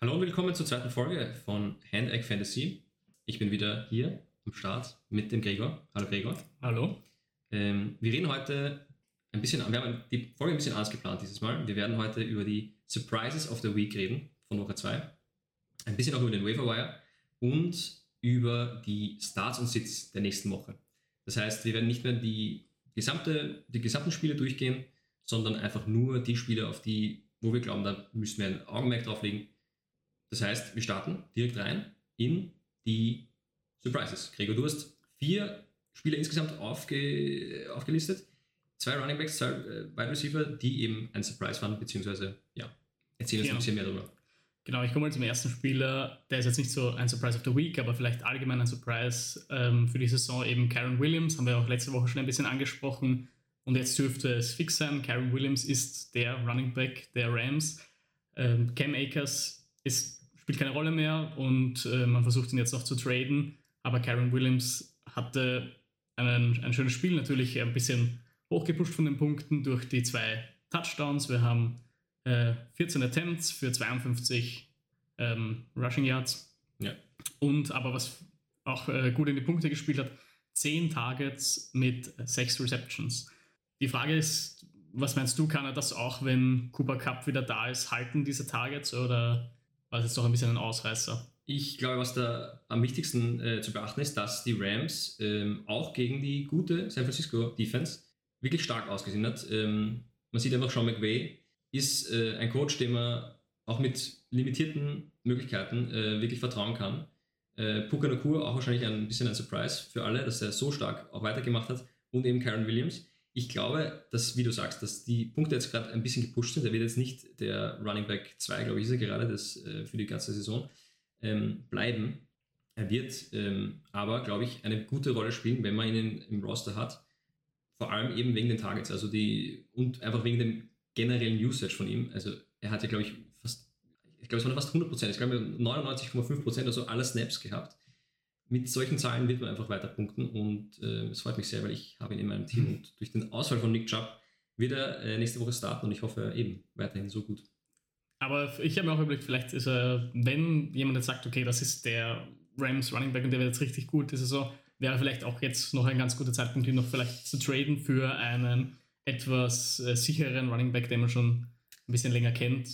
Hallo und willkommen zur zweiten Folge von Hand Egg Fantasy. Ich bin wieder hier am Start mit dem Gregor. Hallo Gregor. Hallo. Ähm, wir reden heute ein bisschen, wir haben die Folge ein bisschen anders geplant dieses Mal. Wir werden heute über die Surprises of the Week reden von Woche 2. Ein bisschen auch über den Waverwire und über die Starts und Sits der nächsten Woche. Das heißt, wir werden nicht mehr die, gesamte, die gesamten Spiele durchgehen, sondern einfach nur die Spiele, auf die, wo wir glauben, da müssen wir ein Augenmerk drauf legen. Das heißt, wir starten direkt rein in die Surprises. Gregor, du hast vier Spiele insgesamt aufge, aufgelistet. Zwei Running Backs, zwei äh, Wide Receiver, die eben ein Surprise waren, beziehungsweise, ja, erzähl uns Genau. ein bisschen mehr darüber. Genau, ich komme mal zum ersten Spieler. Der ist jetzt nicht so ein Surprise of the Week, aber vielleicht allgemein ein Surprise ähm, für die Saison. Eben Karen Williams, haben wir auch letzte Woche schon ein bisschen angesprochen. Und jetzt dürfte es fix sein. Karen Williams ist der Running Back der Rams. Ähm, Cam Akers ist, spielt keine Rolle mehr und äh, man versucht ihn jetzt noch zu traden. Aber Karen Williams hatte einen, ein schönes Spiel, natürlich ein bisschen hochgepusht von den Punkten durch die zwei Touchdowns. Wir haben äh, 14 Attempts für 52 ähm, Rushing Yards. Ja. Und aber was auch äh, gut in die Punkte gespielt hat, 10 Targets mit 6 Receptions. Die Frage ist, was meinst du, kann er das auch, wenn Cooper Cup wieder da ist, halten diese Targets oder war es doch ein bisschen ein Ausreißer? Ich glaube, was da am wichtigsten äh, zu beachten ist, dass die Rams ähm, auch gegen die gute San Francisco Defense wirklich stark ausgesehen hat. Ähm, man sieht einfach, Sean McVay ist äh, ein Coach, dem man auch mit limitierten Möglichkeiten äh, wirklich vertrauen kann. Äh, Puka Nakur auch wahrscheinlich ein bisschen ein Surprise für alle, dass er so stark auch weitergemacht hat und eben Karen Williams. Ich glaube, dass, wie du sagst, dass die Punkte jetzt gerade ein bisschen gepusht sind. Er wird jetzt nicht der Running Back 2, glaube ich, ist er gerade das, äh, für die ganze Saison ähm, bleiben. Er wird ähm, aber, glaube ich, eine gute Rolle spielen, wenn man ihn im Roster hat. Vor allem eben wegen den Targets, also die und einfach wegen dem generellen Usage von ihm. Also er hat ja, glaube ich, fast, ich glaube, es waren fast 100 Prozent, ich glaube 99,5 Prozent oder so aller Snaps gehabt. Mit solchen Zahlen wird man einfach weiter punkten und äh, es freut mich sehr, weil ich habe ihn in meinem Team und durch den Ausfall von Nick Chubb wird er äh, nächste Woche starten und ich hoffe eben weiterhin so gut. Aber ich habe mir auch überlegt, vielleicht ist er, wenn jemand jetzt sagt, okay, das ist der Rams Running Back und der wird jetzt richtig gut, diese Saison, wäre vielleicht auch jetzt noch ein ganz guter Zeitpunkt, ihn noch vielleicht zu traden für einen etwas äh, sicheren Running Back, den man schon ein bisschen länger kennt.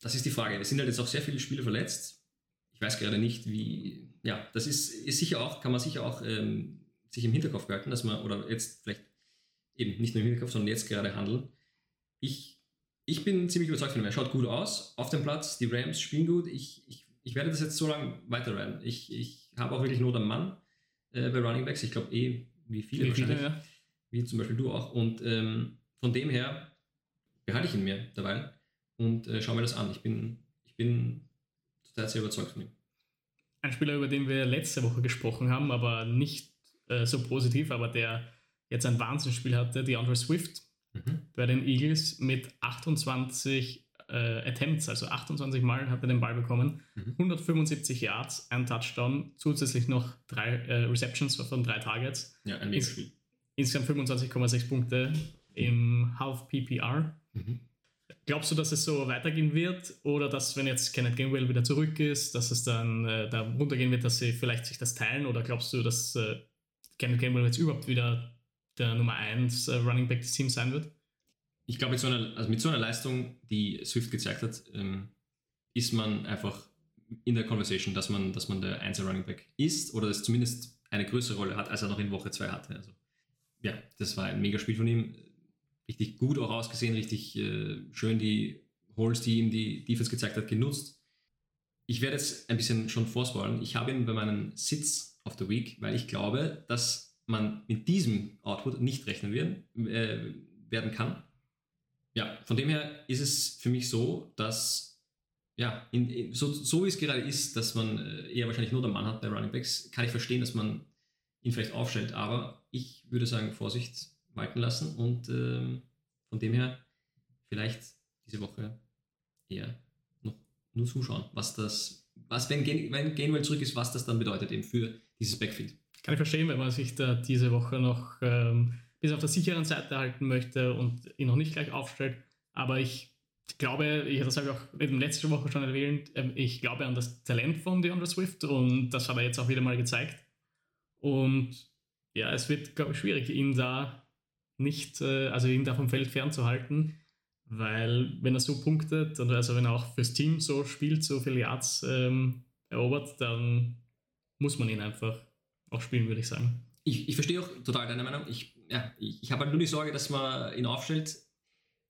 Das ist die Frage. Es sind halt jetzt auch sehr viele Spieler verletzt. Ich weiß gerade nicht, wie. Ja, das ist, ist sicher auch, kann man sicher auch ähm, sich im Hinterkopf behalten, dass man, oder jetzt vielleicht eben nicht nur im Hinterkopf, sondern jetzt gerade handeln. Ich, ich bin ziemlich überzeugt von ihm. Er schaut gut aus auf dem Platz. Die Rams spielen gut. Ich, ich, ich werde das jetzt so lange weiterrennen. Ich, ich habe auch wirklich Not am Mann äh, bei Running Backs. Ich glaube eh, wie viele Wie wahrscheinlich viele, ja. wie zum Beispiel du auch. Und ähm, von dem her behalte ich ihn mir dabei und äh, schaue mir das an. Ich bin, ich bin total sehr überzeugt von ihm. Ein Spieler, über den wir letzte Woche gesprochen haben, aber nicht äh, so positiv, aber der jetzt ein Wahnsinnsspiel hatte, die Andre Swift bei den Eagles mit 28 äh, Attempts, also 28 Mal hat er den Ball bekommen, Mhm. 175 Yards, ein Touchdown, zusätzlich noch drei äh, Receptions von drei Targets, Ja, ein Megaspiel. insgesamt 25,6 Punkte im Half PPR. Mhm. Glaubst du, dass es so weitergehen wird oder dass, wenn jetzt Kenneth Gainwell wieder zurück ist, dass es dann äh, da runtergehen wird, dass sie vielleicht sich das teilen oder glaubst du, dass äh, Kenneth Gainwell jetzt überhaupt wieder der Nummer 1 äh, Running Back des Teams sein wird? Ich glaube, mit, so einer, also mit so einer Leistung, die Swift gezeigt hat, ähm, ist man einfach in der Conversation, dass man, dass man der Einzel Running Back ist oder es zumindest eine größere Rolle hat, als er noch in Woche 2 hatte. Also, ja, das war ein Megaspiel von ihm. Richtig gut auch ausgesehen, richtig äh, schön die Holes, die ihm die Defense gezeigt hat, genutzt. Ich werde jetzt ein bisschen schon vorspoilen. Ich habe ihn bei meinen Sits of the Week, weil ich glaube, dass man mit diesem Output nicht rechnen werden, äh, werden kann. Ja, von dem her ist es für mich so, dass, ja, in, in, so, so wie es gerade ist, dass man äh, eher wahrscheinlich nur der Mann hat bei Running Backs, kann ich verstehen, dass man ihn vielleicht aufstellt, aber ich würde sagen, Vorsicht walten lassen und ähm, von dem her vielleicht diese Woche eher noch nur zuschauen, was das, was, wenn, Gain, wenn Gainwell zurück ist, was das dann bedeutet eben für dieses Backfield. Kann ich verstehen, wenn man sich da diese Woche noch ähm, bis auf der sicheren Seite halten möchte und ihn noch nicht gleich aufstellt. Aber ich glaube, ich, das habe ich auch in der letzten Woche schon erwähnt, ähm, ich glaube an das Talent von DeAndre Swift und das hat er jetzt auch wieder mal gezeigt. Und ja, es wird, glaube ich, schwierig, ihn da nicht, äh, also ihn da vom Feld fernzuhalten, weil wenn er so punktet und also wenn er auch fürs Team so spielt, so viele Yards ähm, erobert, dann muss man ihn einfach auch spielen, würde ich sagen. Ich, ich verstehe auch total deine Meinung. Ich, ja, ich, ich habe halt nur die Sorge, dass man ihn aufstellt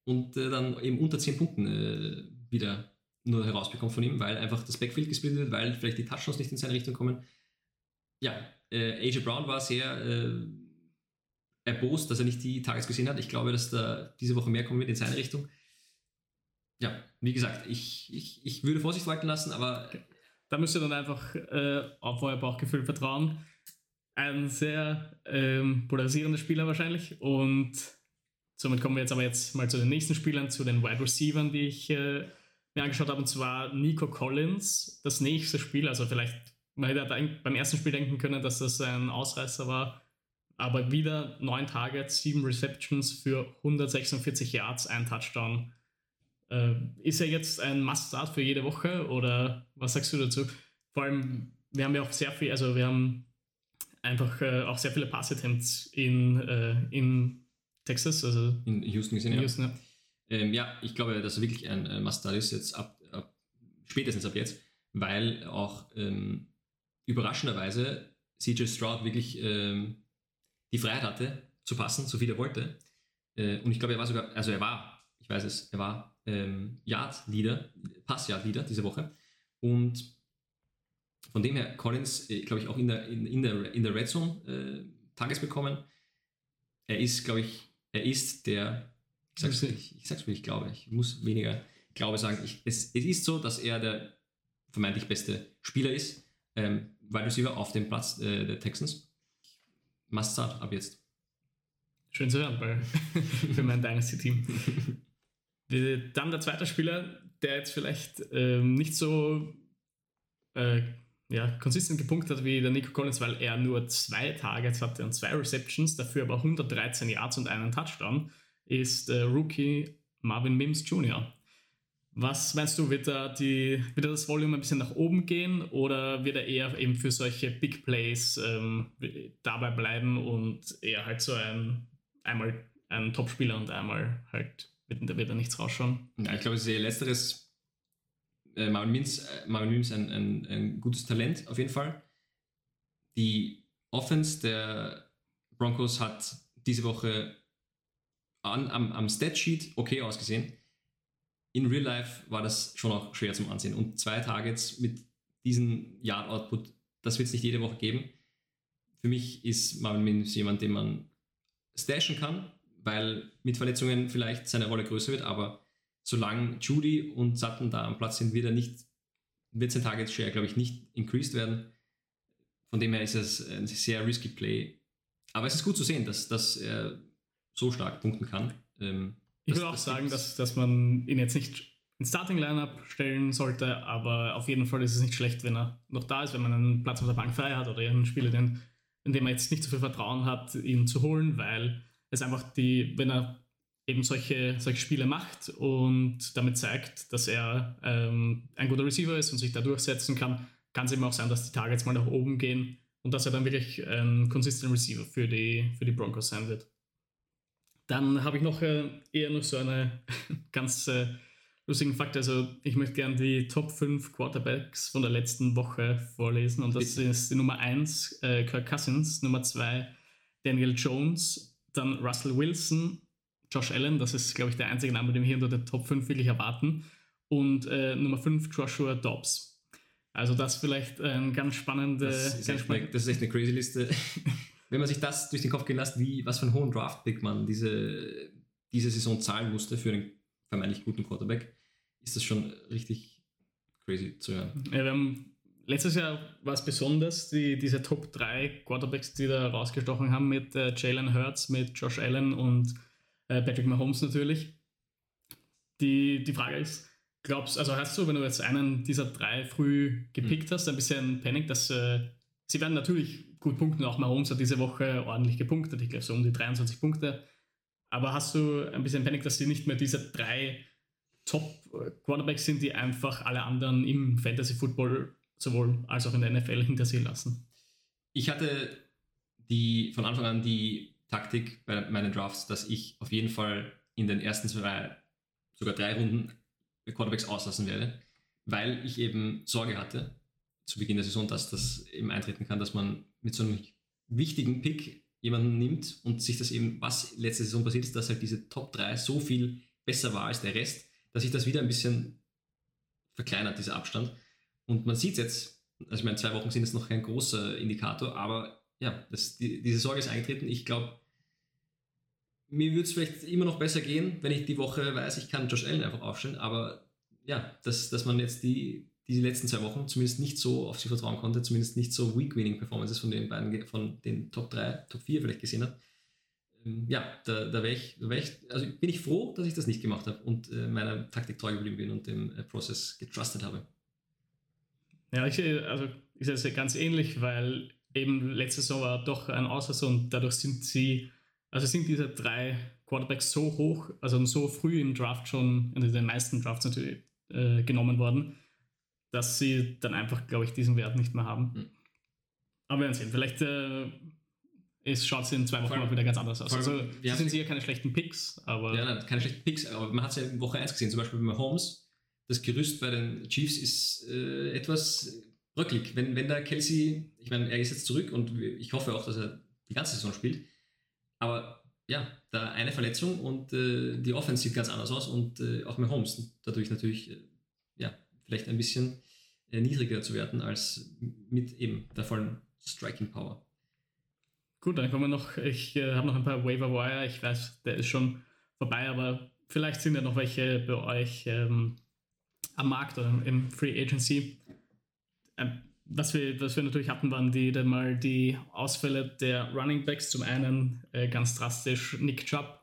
und äh, dann eben unter 10 Punkten äh, wieder nur herausbekommt von ihm, weil einfach das Backfield gesplittet wird, weil vielleicht die Touchdowns nicht in seine Richtung kommen. Ja, äh, AJ Brown war sehr äh, erbost, dass er nicht die Tages gesehen hat. Ich glaube, dass da diese Woche mehr kommen wird in seine Richtung. Ja, wie gesagt, ich, ich, ich würde Vorsicht walten lassen, aber. Da müsst ihr dann einfach äh, auf euer Bauchgefühl vertrauen. Ein sehr ähm, polarisierender Spieler wahrscheinlich. Und somit kommen wir jetzt aber jetzt mal zu den nächsten Spielern, zu den Wide Receivers, die ich äh, mir angeschaut habe. Und zwar Nico Collins, das nächste Spiel. Also vielleicht, man hätte beim ersten Spiel denken können, dass das ein Ausreißer war aber wieder neun Targets, sieben Receptions für 146 Yards, ein Touchdown. Äh, ist er jetzt ein Must-Start für jede Woche oder was sagst du dazu? Vor allem, wir haben ja auch sehr viel, also wir haben einfach äh, auch sehr viele Pass-Attempts in, äh, in Texas, also in Houston gesehen. In Houston, ja. Ähm, ja, ich glaube, dass er wirklich ein äh, Must-Start ist, jetzt ab, ab, spätestens ab jetzt, weil auch ähm, überraschenderweise CJ Stroud wirklich ähm, die Freiheit hatte, zu passen, so viel er wollte. Äh, und ich glaube, er war sogar, also er war, ich weiß es, er war ähm, Yard-Leader, Pass-Yard-Leader diese Woche. Und von dem her, Collins, äh, glaube ich, auch in der, in, in, der, in der Red Zone äh, Tages bekommen. Er ist, glaube ich, er ist der, ich sag's, ich, ich sag's wie ich glaube, ich muss weniger Glaube sagen. Ich, es, es ist so, dass er der vermeintlich beste Spieler ist, ähm, Wide Receiver auf dem Platz äh, der Texans. Must-Start ab jetzt. Schön zu hören bei, für mein Dynasty-Team. Dann der zweite Spieler, der jetzt vielleicht ähm, nicht so äh, ja, konsistent gepunktet hat wie der Nico Collins, weil er nur zwei Targets hatte und zwei Receptions, dafür aber 113 Yards und einen Touchdown, ist äh, Rookie Marvin Mims Jr. Was meinst du, wird da, die, wird da das Volume ein bisschen nach oben gehen oder wird er eher eben für solche Big Plays ähm, dabei bleiben und eher halt so ein, einmal ein Topspieler und einmal halt wird, wird er nichts rausschauen? Ja, ich glaube, ist eher letzteres. Äh, Marvin Mims, äh, Marvin Mims ein, ein, ein gutes Talent auf jeden Fall. Die Offense der Broncos hat diese Woche an, am, am Statsheet okay ausgesehen in Real Life war das schon auch schwer zum Ansehen. Und zwei Targets mit diesem Yard-Output, das wird es nicht jede Woche geben. Für mich ist Marvin Mims jemand, den man stashen kann, weil mit Verletzungen vielleicht seine Rolle größer wird, aber solange Judy und Sutton da am Platz sind, wird er nicht, wird sein Target Share, glaube ich, nicht increased werden. Von dem her ist es ein sehr risky Play. Aber es ist gut zu sehen, dass, dass er so stark punkten kann. Ähm, ich würde auch sagen, dass, dass man ihn jetzt nicht ins Starting-Lineup stellen sollte, aber auf jeden Fall ist es nicht schlecht, wenn er noch da ist, wenn man einen Platz auf der Bank frei hat oder einen Spieler, den, in dem man jetzt nicht so viel Vertrauen hat, ihn zu holen, weil es einfach die, wenn er eben solche, solche Spiele macht und damit zeigt, dass er ähm, ein guter Receiver ist und sich da durchsetzen kann, kann es eben auch sein, dass die Targets mal nach oben gehen und dass er dann wirklich ein consistent Receiver für die, für die Broncos sein wird. Dann habe ich noch äh, eher noch so eine ganz äh, lustigen Fakt. Also ich möchte gerne die Top 5 Quarterbacks von der letzten Woche vorlesen. Und das ist die Nummer 1 äh, Kirk Cousins, Nummer 2 Daniel Jones, dann Russell Wilson, Josh Allen, das ist, glaube ich, der einzige Name, den wir hier unter der Top 5 wirklich erwarten. Und äh, Nummer 5 Joshua Dobbs. Also das vielleicht ein ganz spannendes. Das, das ist echt eine crazy Liste. wenn man sich das durch den Kopf gehen lässt, wie, was für einen hohen Draft-Pick man diese, diese Saison zahlen musste für einen vermeintlich guten Quarterback, ist das schon richtig crazy zu hören. Ja, wir haben, letztes Jahr war es besonders, die, diese Top 3 Quarterbacks, die da rausgestochen haben mit äh, Jalen Hurts, mit Josh Allen und äh, Patrick Mahomes natürlich. Die, die Frage ist, glaubst also hast du, wenn du jetzt einen dieser drei früh gepickt mhm. hast, ein bisschen Panik, dass äh, sie werden natürlich gut punkten. Auch Mahomes hat diese Woche ordentlich gepunktet. Ich glaube, so um die 23 Punkte. Aber hast du ein bisschen Panik, dass sie nicht mehr diese drei Top-Quarterbacks sind, die einfach alle anderen im Fantasy-Football sowohl als auch in der NFL hinter sich lassen. Ich hatte die, von Anfang an die Taktik bei meinen Drafts, dass ich auf jeden Fall in den ersten zwei, sogar drei Runden Quarterbacks auslassen werde, weil ich eben Sorge hatte zu Beginn der Saison, dass das eben eintreten kann, dass man mit so einem wichtigen Pick jemanden nimmt und sich das eben, was letzte Saison passiert ist, dass halt diese Top 3 so viel besser war als der Rest, dass sich das wieder ein bisschen verkleinert, dieser Abstand. Und man sieht es jetzt, also ich meine, zwei Wochen sind jetzt noch kein großer Indikator, aber ja, das, die, diese Sorge ist eingetreten. Ich glaube, mir würde es vielleicht immer noch besser gehen, wenn ich die Woche weiß, ich kann Josh Allen einfach aufstellen, aber ja, dass, dass man jetzt die, diese letzten zwei Wochen zumindest nicht so auf sie vertrauen konnte, zumindest nicht so Week-Winning-Performances von den beiden, von den Top 3, Top 4 vielleicht gesehen hat. Ähm, ja, da, da wäre ich, da wär ich, also bin ich froh, dass ich das nicht gemacht habe und äh, meiner Taktik treu geblieben bin und dem äh, Prozess getrustet habe. Ja, ich, äh, also ich sehe es ganz ähnlich, weil eben letzte Saison war doch ein Aussatz und dadurch sind sie, also sind diese drei Quarterbacks so hoch, also so früh im Draft schon, in den meisten Drafts natürlich äh, genommen worden, dass sie dann einfach, glaube ich, diesen Wert nicht mehr haben. Mhm. Aber wir werden sehen. Vielleicht äh, es schaut es in zwei Wochen mal wieder ganz anders aus. Also, wir sind sicher keine schlechten Picks, aber. Ja, nein, keine schlechten Picks, aber man hat es ja in Woche 1 gesehen, zum Beispiel bei Mahomes. Das Gerüst bei den Chiefs ist äh, etwas bröcklig. Wenn, wenn der Kelsey, ich meine, er ist jetzt zurück und ich hoffe auch, dass er die ganze Saison spielt. Aber ja, da eine Verletzung und äh, die Offense sieht ganz anders aus und äh, auch Mahomes dadurch natürlich, äh, ja, vielleicht ein bisschen äh, niedriger zu werten als mit eben der vollen Striking Power. Gut, dann kommen wir noch, ich äh, habe noch ein paar Waiver Wire, ich weiß, der ist schon vorbei, aber vielleicht sind ja noch welche bei euch ähm, am Markt oder im Free Agency. Ähm, was, wir, was wir natürlich hatten, waren die dann mal die Ausfälle der Running Backs. Zum einen äh, ganz drastisch, Nick Chubb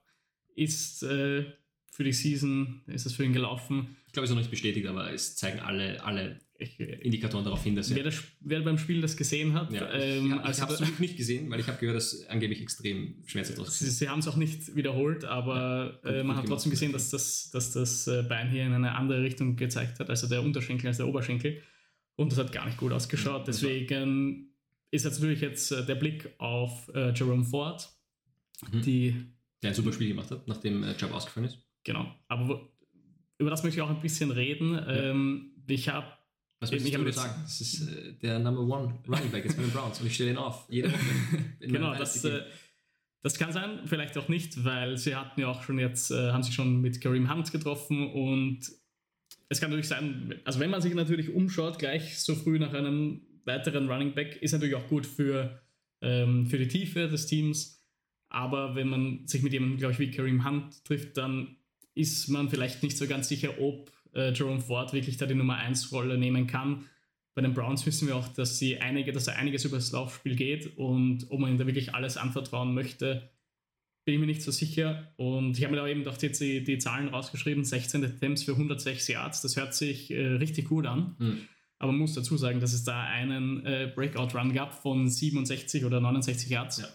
ist äh, für die Season, ist das für ihn gelaufen. Ich glaube, es ist noch nicht bestätigt, aber es zeigen alle, alle ich, Indikatoren darauf hin, dass wer, das, wer beim Spiel das gesehen hat. Ja, ähm, ich, ich habe es nicht gesehen, weil ich habe gehört, dass angeblich extrem schmerzhaft aussieht. Sie, sie haben es auch nicht wiederholt, aber ja, äh, man hat trotzdem gesehen, dass das, dass das äh, Bein hier in eine andere Richtung gezeigt hat, also der Unterschenkel als der Oberschenkel. Und das hat gar nicht gut ausgeschaut. Deswegen ist jetzt natürlich jetzt äh, der Blick auf äh, Jerome Ford, mhm. die. Der ein super Spiel gemacht hat, nachdem äh, Job ausgefallen ist. Genau. Aber über das möchte ich auch ein bisschen reden. Ja. Ähm, ich habe was willst ich du sagen? Das ist äh, der Number One Running Back jetzt bei den Browns und ich stelle ihn auf. Jede Woche. genau, das, äh, das kann sein, vielleicht auch nicht, weil sie hatten ja auch schon jetzt, äh, haben sich schon mit Kareem Hunt getroffen und es kann natürlich sein, also wenn man sich natürlich umschaut, gleich so früh nach einem weiteren Running Back, ist natürlich auch gut für, ähm, für die Tiefe des Teams. Aber wenn man sich mit jemandem, glaube ich, wie Kareem Hunt trifft, dann ist man vielleicht nicht so ganz sicher, ob äh, Jerome Ford wirklich da die Nummer 1 Rolle nehmen kann. Bei den Browns wissen wir auch, dass sie einige, dass er einiges über das Laufspiel geht und ob man ihm da wirklich alles anvertrauen möchte, bin ich mir nicht so sicher. Und ich habe mir da eben doch jetzt die, die Zahlen rausgeschrieben: 16 Attempts für 106 Yards. Das hört sich äh, richtig gut an. Mhm. Aber man muss dazu sagen, dass es da einen äh, Breakout-Run gab von 67 oder 69 Yards. Ja.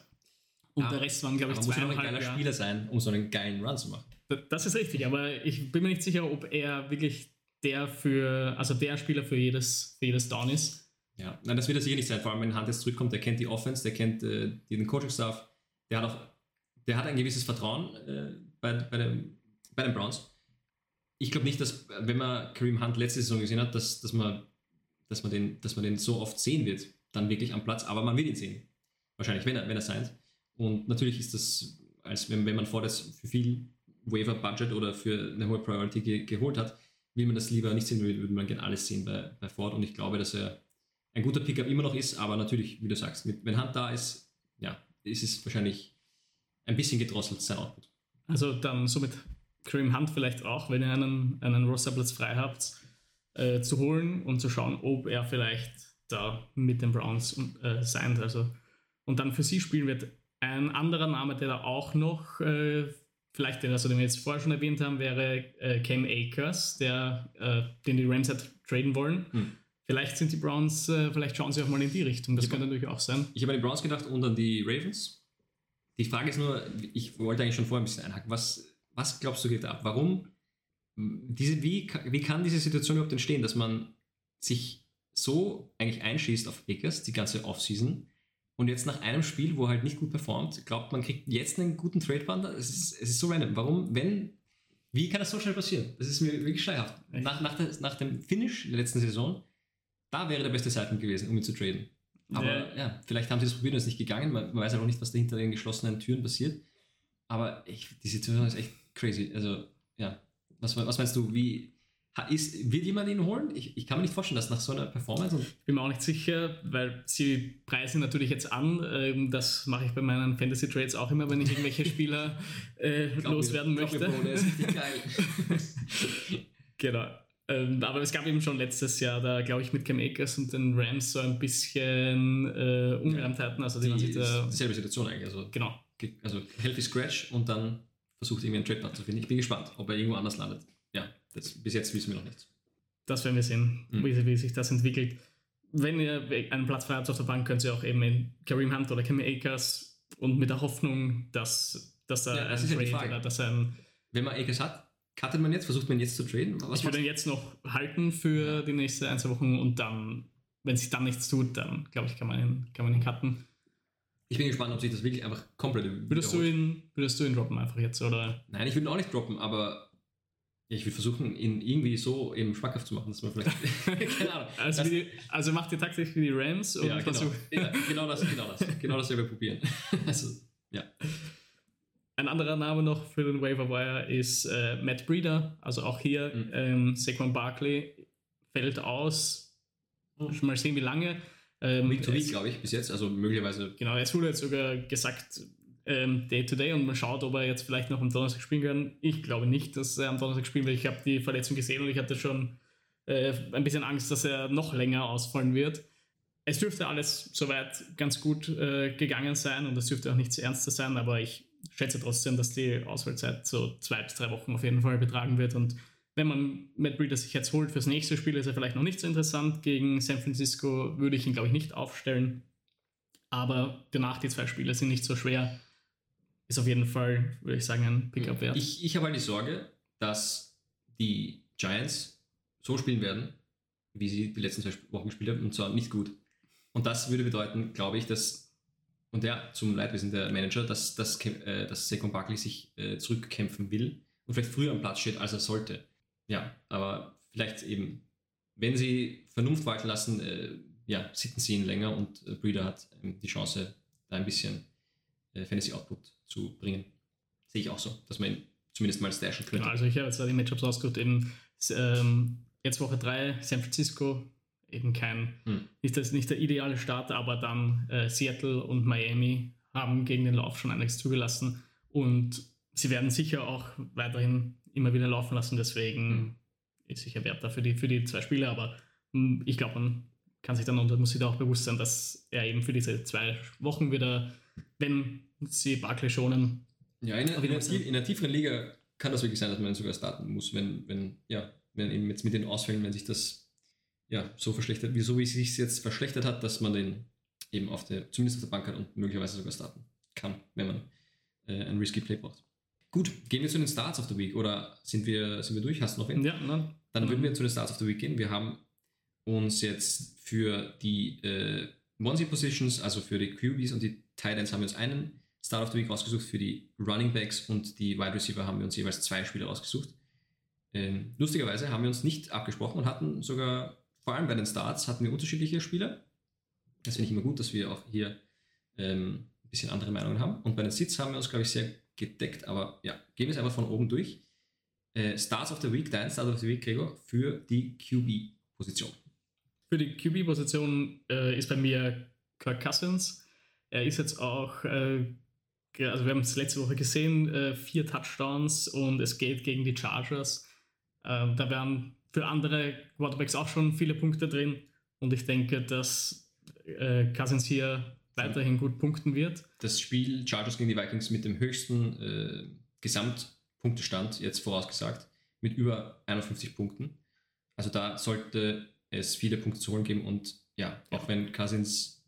Und ja, der Rest waren, glaube ich, zwei. muss ein geiler Spieler sein, um so einen geilen Run zu machen. Das ist richtig, aber ich bin mir nicht sicher, ob er wirklich der für, also der Spieler für jedes, für jedes Down ist. Ja, nein, das wird er sicher nicht sein, vor allem wenn Hunt jetzt zurückkommt, der kennt die Offense, der kennt äh, den Coaching-Staff, der hat auch, der hat ein gewisses Vertrauen äh, bei, bei, dem, bei den Browns. Ich glaube nicht, dass, wenn man Kareem Hunt letzte Saison gesehen hat, dass, dass, man, dass, man den, dass man den so oft sehen wird, dann wirklich am Platz, aber man wird ihn sehen. Wahrscheinlich, wenn er, wenn er sein. Und natürlich ist das, als wenn, wenn man vor das für viel Waiver-Budget oder für eine hohe Priority ge geholt hat, will man das lieber nicht sehen, würde man gerne alles sehen bei, bei Ford. Und ich glaube, dass er ein guter Pickup immer noch ist, aber natürlich, wie du sagst, mit, wenn Hand da ist, ja, ist es wahrscheinlich ein bisschen gedrosselt, sein Output. Also dann somit Kareem Hunt vielleicht auch, wenn ihr einen, einen Rosterplatz frei habt, äh, zu holen und zu schauen, ob er vielleicht da mit den Browns äh, sein. Also, und dann für sie spielen wird. Ein anderer Name, der da auch noch äh, vielleicht, also den wir jetzt vorher schon erwähnt haben, wäre äh, Cam Akers, der, äh, den die Rams hat traden wollen. Hm. Vielleicht sind die Browns, äh, vielleicht schauen sie auch mal in die Richtung. Das ich könnte natürlich auch sein. Ich habe an die Browns gedacht und an die Ravens. Die Frage ist nur, ich wollte eigentlich schon vorher ein bisschen einhaken. Was, was glaubst du geht ab? Warum, diese, wie, wie kann diese Situation überhaupt entstehen, dass man sich so eigentlich einschießt auf Akers, die ganze Offseason, und jetzt nach einem Spiel, wo er halt nicht gut performt, glaubt, man kriegt jetzt einen guten Trade-Bundle? Es ist, es ist so random. Warum, wenn, wie kann das so schnell passieren? Das ist mir wirklich schleierhaft. Nach, nach, nach dem Finish der letzten Saison, da wäre der beste Zeitpunkt gewesen, um ihn zu traden. Aber ja, ja vielleicht haben sie das probiert und es ist nicht gegangen. Man, man weiß auch nicht, was da hinter den geschlossenen Türen passiert. Aber ich, die Situation ist echt crazy. Also, ja. Was, was meinst du, wie, ist, wird jemand ihn holen? Ich, ich kann mir nicht vorstellen, dass nach so einer Performance. ich bin mir auch nicht sicher, weil sie preisen natürlich jetzt an. Ähm, das mache ich bei meinen Fantasy Trades auch immer, wenn ich irgendwelche Spieler äh, loswerden mir, möchte. Mir, Bro, der ist richtig geil. genau. Ähm, aber es gab eben schon letztes Jahr, da glaube ich mit Cam Akers und den Rams so ein bisschen äh, Ungereimtheiten. Also die, die, sich da, dieselbe Situation eigentlich. Also, genau. Also Healthy Scratch und dann versucht irgendwie einen Trade zu finden. Ich bin gespannt, ob er irgendwo anders landet. Ja, das, bis jetzt wissen wir noch nichts. Das werden wir sehen, mhm. wie, wie, sich das entwickelt. Wenn ihr einen Platz frei habt auf der Bank, könnt ihr auch eben in Kareem Hunt oder Kim Akers und mit der Hoffnung, dass, dass er ja, das ein Trade oder dass er ein. Wenn man Akers hat, cuttet man jetzt, versucht man jetzt zu traden? Was ich würde ihn jetzt noch halten für die nächsten ein, zwei Wochen und dann, wenn sich dann nichts tut, dann glaube ich, kann man ihn, kann man ihn cutten. Ich bin gespannt, ob sich das wirklich einfach komplett würdest du ihn Würdest du ihn droppen einfach jetzt, oder? Nein, ich würde ihn auch nicht droppen, aber ich würde versuchen, ihn irgendwie so eben schmackhaft zu machen, dass man vielleicht. keine Ahnung. Also, die, also macht ihr taktisch wie die Rams und ja, genau. ja, genau das, genau das. Genau das werden wir probieren. also, ja. Ein anderer Name noch für den Waiver Wire ist äh, Matt Breeder. Also auch hier mhm. ähm, Saquon Barkley fällt aus. Mhm. Mal sehen, wie lange. Ähm, Week to Week, glaube ich, bis jetzt. Also möglicherweise. Genau, es wurde jetzt sogar gesagt, ähm, Day-to-Day und man schaut, ob er jetzt vielleicht noch am Donnerstag spielen kann. Ich glaube nicht, dass er am Donnerstag spielen wird. Ich habe die Verletzung gesehen und ich hatte schon äh, ein bisschen Angst, dass er noch länger ausfallen wird. Es dürfte alles soweit ganz gut äh, gegangen sein und es dürfte auch nichts Ernstes sein, aber ich schätze trotzdem, dass die Auswahlzeit so zwei bis drei Wochen auf jeden Fall betragen wird und wenn man Matt Breeder sich jetzt holt fürs nächste Spiel, ist er vielleicht noch nicht so interessant. Gegen San Francisco würde ich ihn, glaube ich, nicht aufstellen. Aber danach die zwei Spiele sind nicht so schwer ist auf jeden Fall, würde ich sagen, ein Pickup wert. Ich, ich habe halt die Sorge, dass die Giants so spielen werden, wie sie die letzten zwei Wochen gespielt haben, und zwar nicht gut. Und das würde bedeuten, glaube ich, dass, und ja, zum Leidwesen der Manager, dass, dass, äh, dass Saquon Barkley sich äh, zurückkämpfen will und vielleicht früher am Platz steht, als er sollte. Ja, aber vielleicht eben, wenn sie Vernunft walten lassen, äh, ja, sitten sie ihn länger und äh, Breeder hat ähm, die Chance, da ein bisschen äh, Fantasy Output zu bringen. Sehe ich auch so, dass man ihn zumindest mal stashen könnte. Genau, also ich habe jetzt die Matchups ausgesucht, eben ähm, jetzt Woche 3 San Francisco, eben kein, hm. nicht, das, nicht der ideale Start, aber dann äh, Seattle und Miami haben gegen den Lauf schon einiges zugelassen und sie werden sicher auch weiterhin immer wieder laufen lassen, deswegen hm. ist sicher Wert da für die, für die zwei Spiele, aber mh, hm, ich glaube, man kann sich dann und muss sich da auch bewusst sein, dass er eben für diese zwei Wochen wieder, wenn sie Barclay schonen. Ja, in, in, einer, in, einer, tieferen Liga kann das wirklich sein, dass man sogar starten muss, wenn, wenn, ja, wenn eben jetzt mit den Ausfällen, wenn sich das ja, so verschlechtert, wie so wie es sich jetzt verschlechtert hat, dass man den eben auf der, zumindest auf der Bank hat und möglicherweise sogar starten kann, wenn man äh, ein Risky Play braucht. Gut, gehen wir zu den Starts of the Week oder sind wir, sind wir durch? Hast du noch wen? Ja, nein. Dann würden wir zu den Starts of the Week gehen. Wir haben uns jetzt für die äh, Onesie Positions, also für die QBs und die Titans, haben wir uns einen Start of the Week rausgesucht. Für die Running Backs und die Wide Receiver haben wir uns jeweils zwei Spieler rausgesucht. Ähm, lustigerweise haben wir uns nicht abgesprochen und hatten sogar, vor allem bei den Starts, hatten wir unterschiedliche Spieler. Das finde ich immer gut, dass wir auch hier ähm, ein bisschen andere Meinungen haben. Und bei den Sits haben wir uns, glaube ich, sehr gedeckt. Aber ja, gehen wir es einfach von oben durch. Äh, Starts of the Week, dein Start of the Week, Gregor, für die QB-Position. Für die QB-Position äh, ist bei mir Kirk Cousins. Er ist jetzt auch äh, also wir haben es letzte Woche gesehen, äh, vier Touchdowns und es geht gegen die Chargers. Äh, da wären für andere Quarterbacks auch schon viele Punkte drin und ich denke, dass äh, Cousins hier weiterhin gut punkten wird. Das Spiel Chargers gegen die Vikings mit dem höchsten äh, Gesamtpunktestand, jetzt vorausgesagt, mit über 51 Punkten. Also da sollte es viele Punkte zu holen geben und ja, auch wenn Cousins,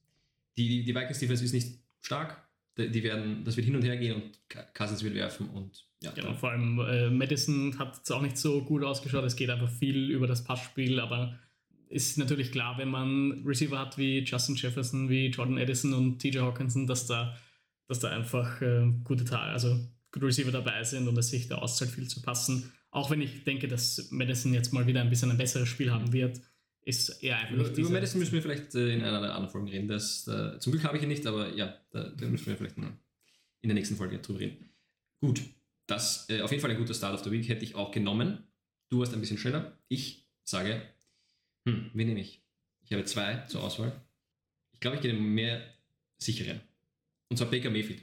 die, die Vikings Defense ist nicht stark, die werden, das wird hin und her gehen und Cousins wird werfen und ja. Genau, vor allem äh, Madison hat es auch nicht so gut ausgeschaut. Es geht einfach viel über das Passspiel, aber ist natürlich klar, wenn man Receiver hat wie Justin Jefferson, wie Jordan Edison und TJ Hawkinson, dass da, dass da einfach äh, gute Tage, also gute Receiver dabei sind und dass sich da auszahlt, viel zu passen. Auch wenn ich denke, dass Madison jetzt mal wieder ein bisschen ein besseres Spiel haben wird, ist eher einfach nicht Über Madison müssen wir vielleicht äh, in einer der anderen Folgen reden. Das, da, zum Glück habe ich ihn nicht, aber ja, da, da müssen wir vielleicht in der nächsten Folge drüber reden. Gut, das äh, auf jeden Fall ein guter Start of the Week hätte ich auch genommen. Du warst ein bisschen schneller. Ich sage, hm, wen nehme ich? Ich habe zwei zur Auswahl. Ich glaube, ich gehe mehr sicheren. Und zwar Baker Mayfield,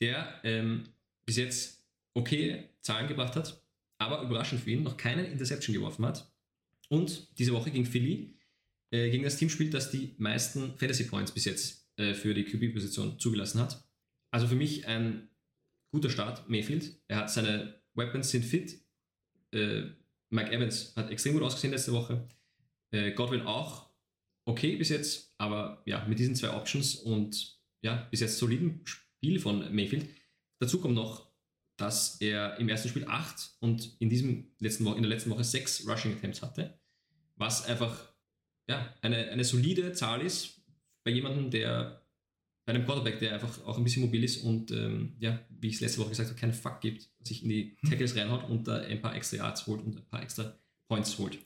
der ähm, bis jetzt okay Zahlen gebracht hat, aber überraschend für ihn noch keinen Interception geworfen hat. Und diese Woche gegen Philly, äh, gegen das Team spielt, das die meisten Fantasy Points bis jetzt äh, für die QB-Position zugelassen hat. Also für mich ein guter Start, Mayfield. Er hat seine Weapons sind fit. Äh, Mike Evans hat extrem gut ausgesehen letzte Woche. Äh, Godwin auch okay bis jetzt, aber ja, mit diesen zwei Options und ja, bis jetzt soliden Spiel von Mayfield. Dazu kommt noch, dass er im ersten Spiel 8 und in, diesem letzten Woche, in der letzten Woche 6 Rushing Attempts hatte, was einfach ja, eine, eine solide Zahl ist bei jemandem, der bei einem Quarterback, der einfach auch ein bisschen mobil ist und ähm, ja, wie ich es letzte Woche gesagt habe, keinen Fuck gibt, sich in die Tackles reinhaut und da ein paar extra Yards holt und ein paar extra Points holt.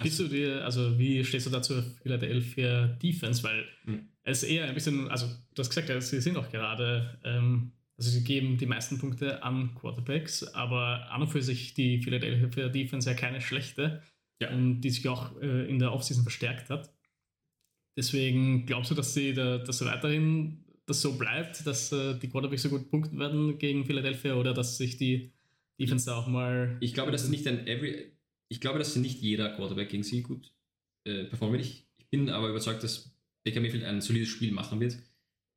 Bist du dir, also wie stehst du dazu Philadelphia Defense? Weil mhm. es eher ein bisschen, also du hast gesagt, sie sind auch gerade, ähm, also sie geben die meisten Punkte an Quarterbacks, aber an und für sich die Philadelphia Defense ja keine schlechte ja. und die sich auch äh, in der Offseason verstärkt hat. Deswegen glaubst du, dass sie da, dass weiterhin das so bleibt, dass äh, die Quarterbacks so gut punkten werden gegen Philadelphia oder dass sich die Defense da auch mal. Ich glaube, dass nicht ein every. Ich glaube, dass nicht jeder Quarterback gegen sie gut äh, performen wird. Ich, ich bin aber überzeugt, dass Baker Mayfield ein solides Spiel machen wird.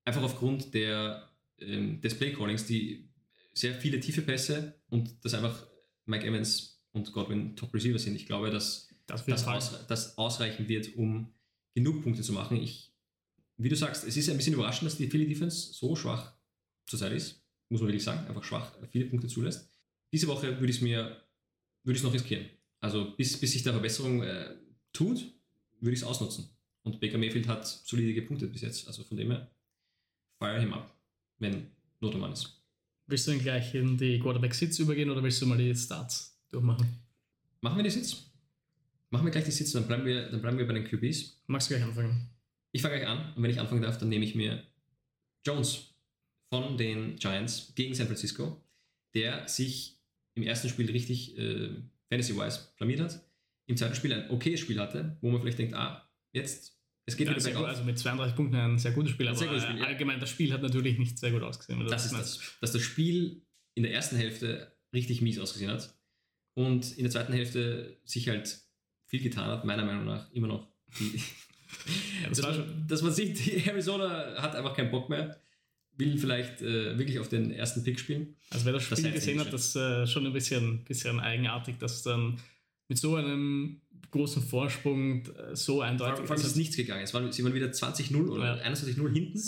Einfach aufgrund der, ähm, des Playcallings, die sehr viele tiefe Pässe und dass einfach Mike Evans und Godwin Top Receiver sind. Ich glaube, dass das, das, aus, das ausreichen wird, um genug Punkte zu machen. Ich, wie du sagst, es ist ein bisschen überraschend, dass die Philly Defense so schwach zurzeit ist. Muss man wirklich sagen, einfach schwach, viele Punkte zulässt. Diese Woche würde ich es mir, würde ich es noch riskieren. Also bis, bis sich da Verbesserung äh, tut, würde ich es ausnutzen. Und Baker Mayfield hat solide gepunktet bis jetzt. Also von dem her, fire him up, wenn Not am Mann ist. Willst du dann gleich in die Quarterback-Sits übergehen oder willst du mal die Starts durchmachen? Machen wir die Sits? Machen wir gleich die Sitze, dann bleiben wir, dann bleiben wir bei den QBs. Magst du gleich anfangen? Ich fange gleich an und wenn ich anfangen darf, dann nehme ich mir Jones von den Giants gegen San Francisco, der sich im ersten Spiel richtig äh, Fantasy-wise blamiert hat, im zweiten Spiel ein okayes Spiel hatte, wo man vielleicht denkt, ah, jetzt, es geht ja, wieder bergauf. Also mit 32 Punkten ein sehr gutes Spiel, aber sehr gutes Spiel, ja. allgemein das Spiel hat natürlich nicht sehr gut ausgesehen. Das, ist das, dass das Spiel in der ersten Hälfte richtig mies ausgesehen hat und in der zweiten Hälfte sich halt viel getan hat, meiner Meinung nach immer noch. Ja, das dass, man, dass, man, sieht, die Arizona hat einfach keinen Bock mehr, will vielleicht äh, wirklich auf den ersten Pick spielen. Also wer das Spiel das gesehen hat, das ist äh, schon ein bisschen, bisschen eigenartig, dass dann mit so einem großen Vorsprung äh, so eindeutig... Vor, allem ist nichts gegangen. Es waren, sie waren wieder 20-0 oder ja. 21-0 hinten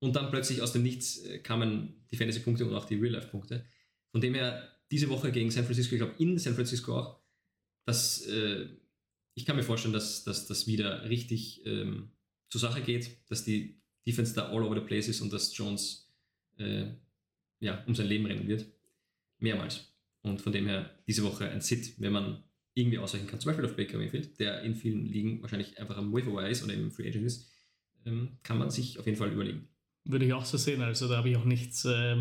und dann plötzlich aus dem Nichts äh, kamen die Fantasy-Punkte und auch die Real-Life-Punkte. Von dem her, diese Woche gegen San Francisco, ich glaube in San Francisco auch, dass äh, ich kann mir vorstellen, dass, dass das wieder richtig ähm, zur Sache geht, dass die Defense da all over the place ist und dass Jones äh, ja, um sein Leben rennen wird. Mehrmals. Und von dem her diese Woche ein Sit, wenn man irgendwie ausweichen kann, zum Beispiel auf Baker Mayfield, der in vielen Ligen wahrscheinlich einfach am Waiver ist oder im Free Agent ist, ähm, kann man sich auf jeden Fall überlegen. Würde ich auch so sehen. Also da habe ich auch nichts, äh,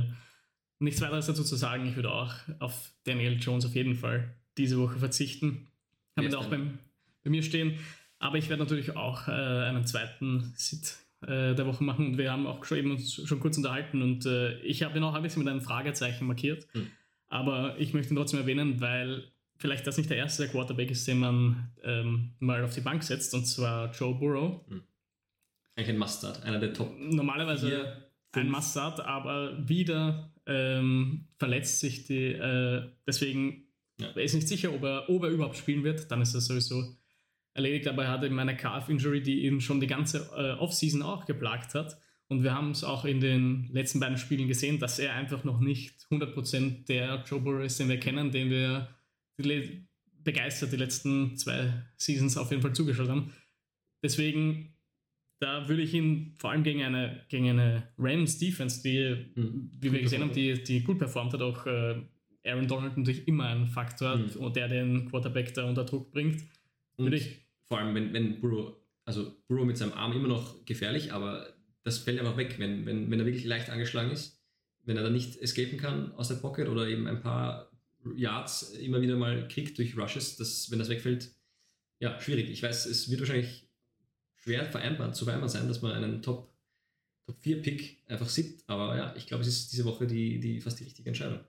nichts weiteres dazu zu sagen. Ich würde auch auf Daniel Jones auf jeden Fall diese Woche verzichten. Haben wir auch beim bei mir stehen. Aber ich werde natürlich auch äh, einen zweiten Sit äh, der Woche machen und wir haben auch schon, eben uns schon kurz unterhalten und äh, ich habe ihn auch ein bisschen mit einem Fragezeichen markiert. Mhm. Aber ich möchte ihn trotzdem erwähnen, weil vielleicht das nicht der erste Quarterback ist, den man ähm, mal auf die Bank setzt, und zwar Joe Burrow. Mhm. Eigentlich ein Mustard, einer der Top. Normalerweise vier, ein Mustard, aber wieder ähm, verletzt sich die, äh, deswegen ja. er ist nicht sicher, ob er, ob er überhaupt spielen wird. Dann ist er sowieso erledigt, aber er hatte eben eine Calf-Injury, die ihn schon die ganze äh, Offseason auch geplagt hat. Und wir haben es auch in den letzten beiden Spielen gesehen, dass er einfach noch nicht 100% der Joe Burrow ist, den wir kennen, den wir begeistert die letzten zwei Seasons auf jeden Fall zugeschaut haben. Deswegen, da würde ich ihn vor allem gegen eine, gegen eine Rams Defense, die, mhm. wie wir gesehen haben, die, die gut performt hat, auch äh, Aaron Donald natürlich immer ein Faktor, mhm. der den Quarterback da unter Druck bringt. Und ich, vor allem, wenn, wenn Burrow, also Burrow mit seinem Arm immer noch gefährlich, aber das fällt einfach weg, wenn, wenn, wenn er wirklich leicht angeschlagen ist, wenn er da nicht escapen kann aus der Pocket oder eben ein paar Yards immer wieder mal kriegt durch Rushes, das, wenn das wegfällt, ja, schwierig. Ich weiß, es wird wahrscheinlich schwer vereinbar, zu vereinbaren sein, dass man einen Top, Top 4 Pick einfach sieht, aber ja, ich glaube, es ist diese Woche die, die, fast die richtige Entscheidung.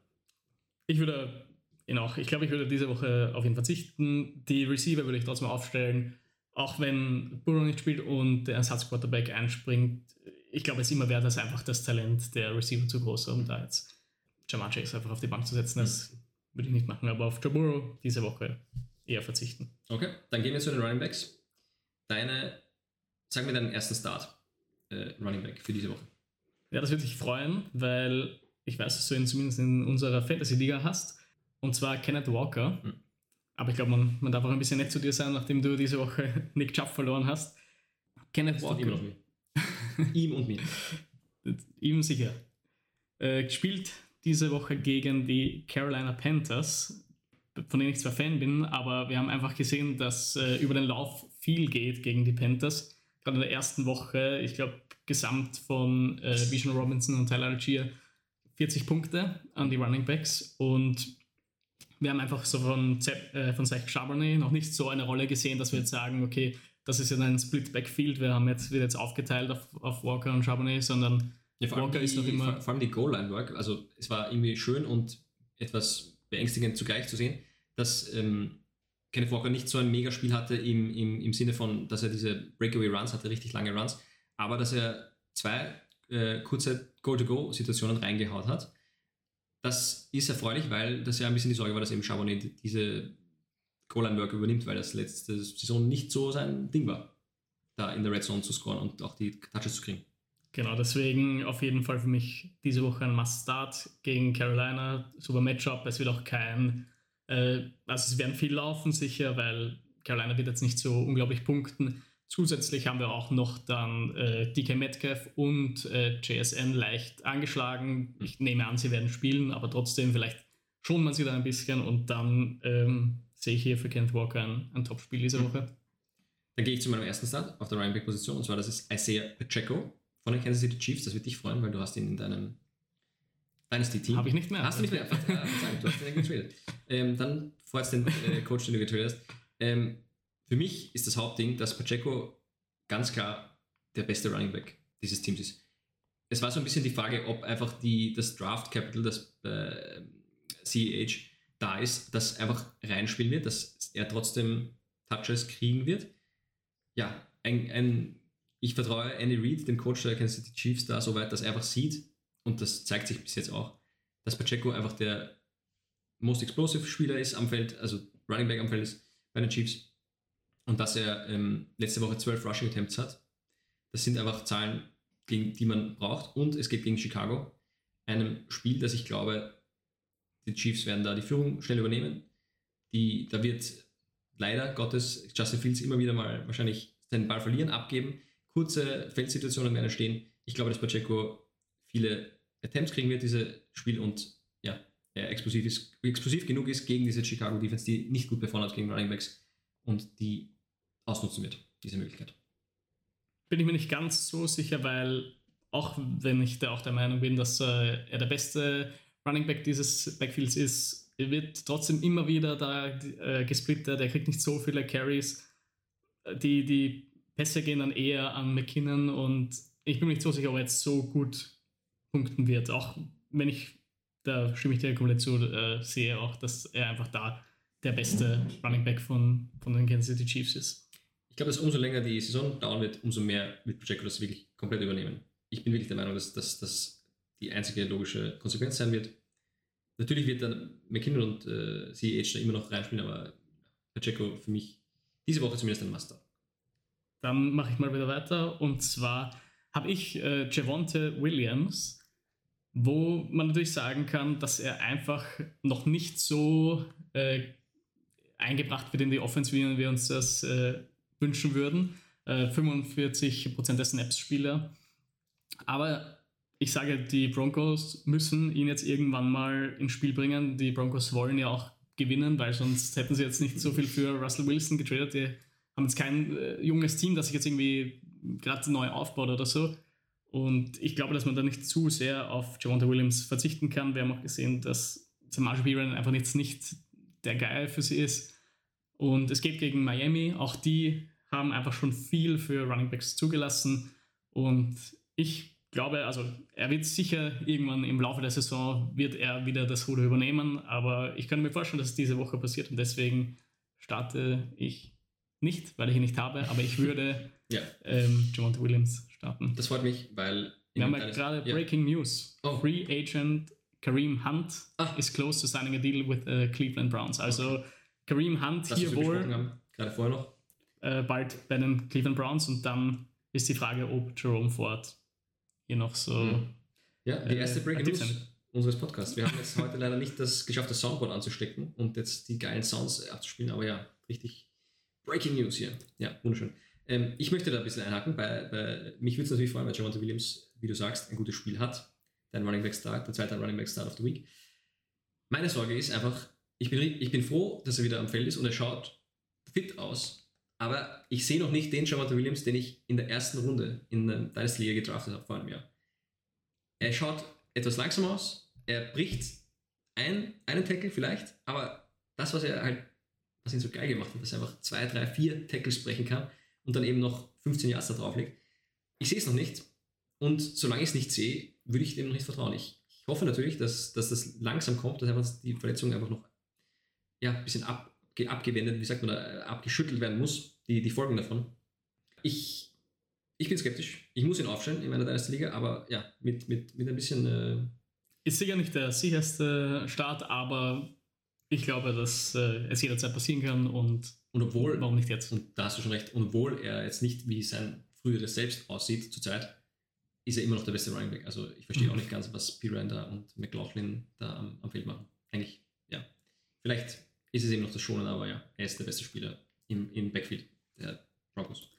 Ich würde ihn auch, ich glaube, ich würde diese Woche auf ihn verzichten. Die Receiver würde ich trotzdem aufstellen, auch wenn Burrow nicht spielt und der Ersatzquarterback einspringt. Ich glaube, es ist immer wert, dass einfach das Talent der Receiver zu groß ist, um da jetzt Jamar Chase einfach auf die Bank zu setzen. Das mhm würde ich nicht machen, aber auf Joe Burrow diese Woche eher verzichten. Okay, dann gehen wir zu den Running Backs. Deine, sag mir deinen ersten Start äh, Running Back für diese Woche. Ja, das würde dich freuen, weil ich weiß, dass du ihn zumindest in unserer Fantasy-Liga hast. Und zwar Kenneth Walker. Hm. Aber ich glaube, man, man darf auch ein bisschen nett zu dir sein, nachdem du diese Woche Nick Chubb verloren hast. Kenneth Walker. Ihm, ihm und mir. ihm sicher. Äh, gespielt diese Woche gegen die Carolina Panthers, von denen ich zwar Fan bin, aber wir haben einfach gesehen, dass äh, über den Lauf viel geht gegen die Panthers. Gerade in der ersten Woche, ich glaube, gesamt von äh, Bijan Robinson und Tyler Algier 40 Punkte an die Running Backs und wir haben einfach so von, äh, von Zach Charbonnet noch nicht so eine Rolle gesehen, dass wir jetzt sagen, okay, das ist ja ein Split Backfield, wir haben jetzt, wird jetzt aufgeteilt auf, auf Walker und Charbonnet, sondern ja, vor, allem die, vor, vor allem die Goal-Line-Work, also es war irgendwie schön und etwas beängstigend zugleich zu sehen, dass ähm, Kenneth Walker nicht so ein Megaspiel hatte im, im, im Sinne von, dass er diese Breakaway-Runs hatte, richtig lange Runs, aber dass er zwei äh, kurze Goal-to-Go-Situationen reingehaut hat. Das ist erfreulich, weil das ja ein bisschen die Sorge war, dass eben Charbonnet diese Goal-Line-Work übernimmt, weil das letzte Saison nicht so sein Ding war, da in der Red Zone zu scoren und auch die Touches zu kriegen. Genau, deswegen auf jeden Fall für mich diese Woche ein Must-Start gegen Carolina. Super Matchup. Es wird auch kein, äh, also es werden viel laufen sicher, weil Carolina wird jetzt nicht so unglaublich punkten. Zusätzlich haben wir auch noch dann äh, DK Metcalf und äh, JSN leicht angeschlagen. Ich nehme an, sie werden spielen, aber trotzdem, vielleicht schon man sie da ein bisschen und dann ähm, sehe ich hier für Kent Walker ein, ein Top-Spiel diese Woche. Dann gehe ich zu meinem ersten Start auf der Running Back Position und zwar das ist Isaiah Pacheco von den Kansas City Chiefs. Das wird dich freuen, weil du hast ihn in deinem Dynasty-Team. Habe ich nicht mehr. Hast du nicht mehr? Äh, du hast ihn getradet. Ähm, dann freut den äh, Coach, den du getradet hast. Ähm, für mich ist das Hauptding, dass Pacheco ganz klar der beste Running Back dieses Teams ist. Es war so ein bisschen die Frage, ob einfach die, das Draft Capital, das äh, CEH da ist, das einfach reinspielen wird, dass er trotzdem Touches kriegen wird. Ja, ein, ein ich vertraue Andy Reid, dem Coach der Kansas City Chiefs, da so weit, dass er einfach sieht, und das zeigt sich bis jetzt auch, dass Pacheco einfach der most explosive Spieler ist am Feld, also Running Back am Feld ist bei den Chiefs. Und dass er ähm, letzte Woche 12 Rushing Attempts hat. Das sind einfach Zahlen, gegen die man braucht. Und es geht gegen Chicago. Einem Spiel, das ich glaube, die Chiefs werden da die Führung schnell übernehmen. Die, da wird leider Gottes Justin Fields immer wieder mal wahrscheinlich seinen Ball verlieren, abgeben kurze Feldsituationen werden entstehen. Ich glaube, dass Pacheco viele Attempts kriegen wird, dieses Spiel und ja, er explosiv, ist, explosiv genug ist gegen diese Chicago Defense, die nicht gut performt hat gegen Running Backs und die ausnutzen wird, diese Möglichkeit. Bin ich mir nicht ganz so sicher, weil auch wenn ich da auch der Meinung bin, dass äh, er der beste Running Back dieses Backfields ist, er wird trotzdem immer wieder da äh, gesplittet, er kriegt nicht so viele Carries. Die, die Pässe gehen dann eher an McKinnon und ich bin mir nicht so sicher, ob er jetzt so gut punkten wird. Auch wenn ich, da stimme ich dir komplett zu, äh, sehe auch, dass er einfach da der beste Running Back von, von den Kansas City Chiefs ist. Ich glaube, dass umso länger die Saison dauern wird, umso mehr wird Pacheco das wirklich komplett übernehmen. Ich bin wirklich der Meinung, dass das die einzige logische Konsequenz sein wird. Natürlich wird dann McKinnon und äh, CH da immer noch reinspielen, aber Pacheco für mich diese Woche zumindest ein Master. Dann mache ich mal wieder weiter. Und zwar habe ich äh, Javonte Williams, wo man natürlich sagen kann, dass er einfach noch nicht so äh, eingebracht wird in die Offense, wie wir uns das äh, wünschen würden. 45% äh, der Snaps-Spieler. Aber ich sage, die Broncos müssen ihn jetzt irgendwann mal ins Spiel bringen. Die Broncos wollen ja auch gewinnen, weil sonst hätten sie jetzt nicht so viel für Russell Wilson getradet. Die haben jetzt kein äh, junges Team, das sich jetzt irgendwie gerade neu aufbaut oder so. Und ich glaube, dass man da nicht zu sehr auf Javonte Williams verzichten kann. Wir haben auch gesehen, dass Samaje Piran einfach jetzt nicht der Geil für sie ist. Und es geht gegen Miami. Auch die haben einfach schon viel für Running Backs zugelassen. Und ich glaube, also er wird sicher irgendwann im Laufe der Saison wird er wieder das Ruder übernehmen. Aber ich kann mir vorstellen, dass es diese Woche passiert. Und deswegen starte ich nicht, weil ich ihn nicht habe. Aber ich würde ja. ähm, Javonte Williams starten. Das freut mich, weil. Wir haben ja gerade ja. Breaking News. Oh. Free Agent Kareem Hunt ah. is close to signing a deal with uh, Cleveland Browns. Also okay. Kareem Hunt das hier wohl. Gerade vorher noch. Äh, bald bei den Cleveland Browns und dann ist die Frage, ob Jerome Ford hier noch so. Mhm. Ja, die erste äh, Breaking News unseres Podcasts. Wir haben jetzt heute leider nicht das geschafft, das Soundboard anzustecken und jetzt die geilen Sounds abzuspielen, aber ja, richtig Breaking News hier. Ja, wunderschön. Ähm, ich möchte da ein bisschen einhaken. Bei, bei mich würde es natürlich freuen, weil Javante Williams, wie du sagst, ein gutes Spiel hat. Dein Running Back Start, der zweite Running Back Start of the Week. Meine Sorge ist einfach, ich bin, ich bin froh, dass er wieder am Feld ist und er schaut fit aus. Aber ich sehe noch nicht den Javante Williams, den ich in der ersten Runde in der Dynasty Liga gedraftet habe vor einem Jahr. Er schaut etwas langsam aus, er bricht ein, einen Tackle vielleicht, aber das, was er halt, was ihn so geil gemacht hat, dass er einfach zwei, drei, vier Tackles brechen kann, und dann eben noch 15 Yards da drauf liegt. Ich sehe es noch nicht und solange ich es nicht sehe, würde ich dem noch nicht vertrauen. Ich, ich hoffe natürlich, dass, dass das langsam kommt, dass einfach die Verletzung einfach noch ja, ein bisschen ab, abgewendet, wie sagt man da, abgeschüttelt werden muss, die, die Folgen davon. Ich, ich bin skeptisch. Ich muss ihn aufstellen in meiner Dynasty Liga, aber ja, mit, mit, mit ein bisschen. Äh ist sicher nicht der sicherste Start, aber ich glaube, dass äh, es jederzeit passieren kann und und obwohl, warum nicht jetzt? Und da hast du schon recht, und obwohl er jetzt nicht wie sein früheres Selbst aussieht zurzeit, ist er immer noch der beste Running Back. Also ich verstehe mhm. auch nicht ganz, was Piranda und McLaughlin da am, am, Feld machen. Eigentlich, ja. Vielleicht ist es eben noch das Schonen, aber ja, er ist der beste Spieler im, im Backfield der Broncos.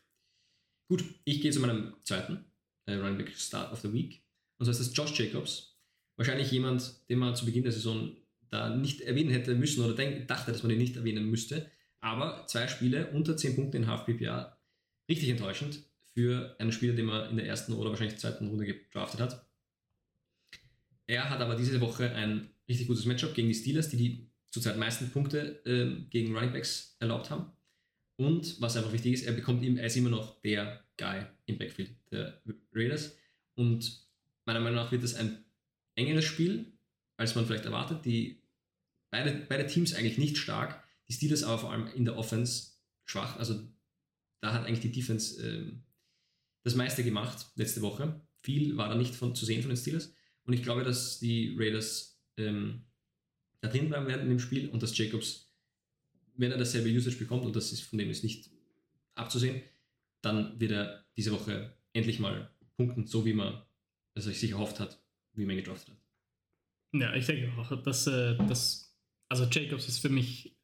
Gut, ich gehe zu meinem zweiten äh, Running Back Start of the Week. Und zwar ist das Josh Jacobs. Wahrscheinlich jemand, den man zu Beginn der Saison da nicht erwähnen hätte müssen oder denk, dachte, dass man ihn nicht erwähnen müsste. Aber zwei Spiele unter 10 Punkte in Half-PPA, richtig enttäuschend für einen Spieler, den man in der ersten oder wahrscheinlich zweiten Runde gedraftet hat. Er hat aber diese Woche ein richtig gutes Matchup gegen die Steelers, die die zurzeit meisten Punkte äh, gegen Runningbacks erlaubt haben. Und was einfach wichtig ist, er bekommt ihm, er ist immer noch der Guy im Backfield der Raiders. Und meiner Meinung nach wird es ein engeres Spiel, als man vielleicht erwartet. Die beide, beide Teams eigentlich nicht stark. Die Steelers aber vor allem in der Offense schwach. Also da hat eigentlich die Defense ähm, das meiste gemacht letzte Woche. Viel war da nicht von, zu sehen von den Steelers. Und ich glaube, dass die Raiders ähm, da drin bleiben werden in dem Spiel und dass Jacobs, wenn er dasselbe Usage bekommt, und das ist von dem ist nicht abzusehen, dann wird er diese Woche endlich mal punkten, so wie man es sich erhofft hat, wie man gedraftet hat. Ja, ich denke auch, dass, äh, dass also Jacobs ist für mich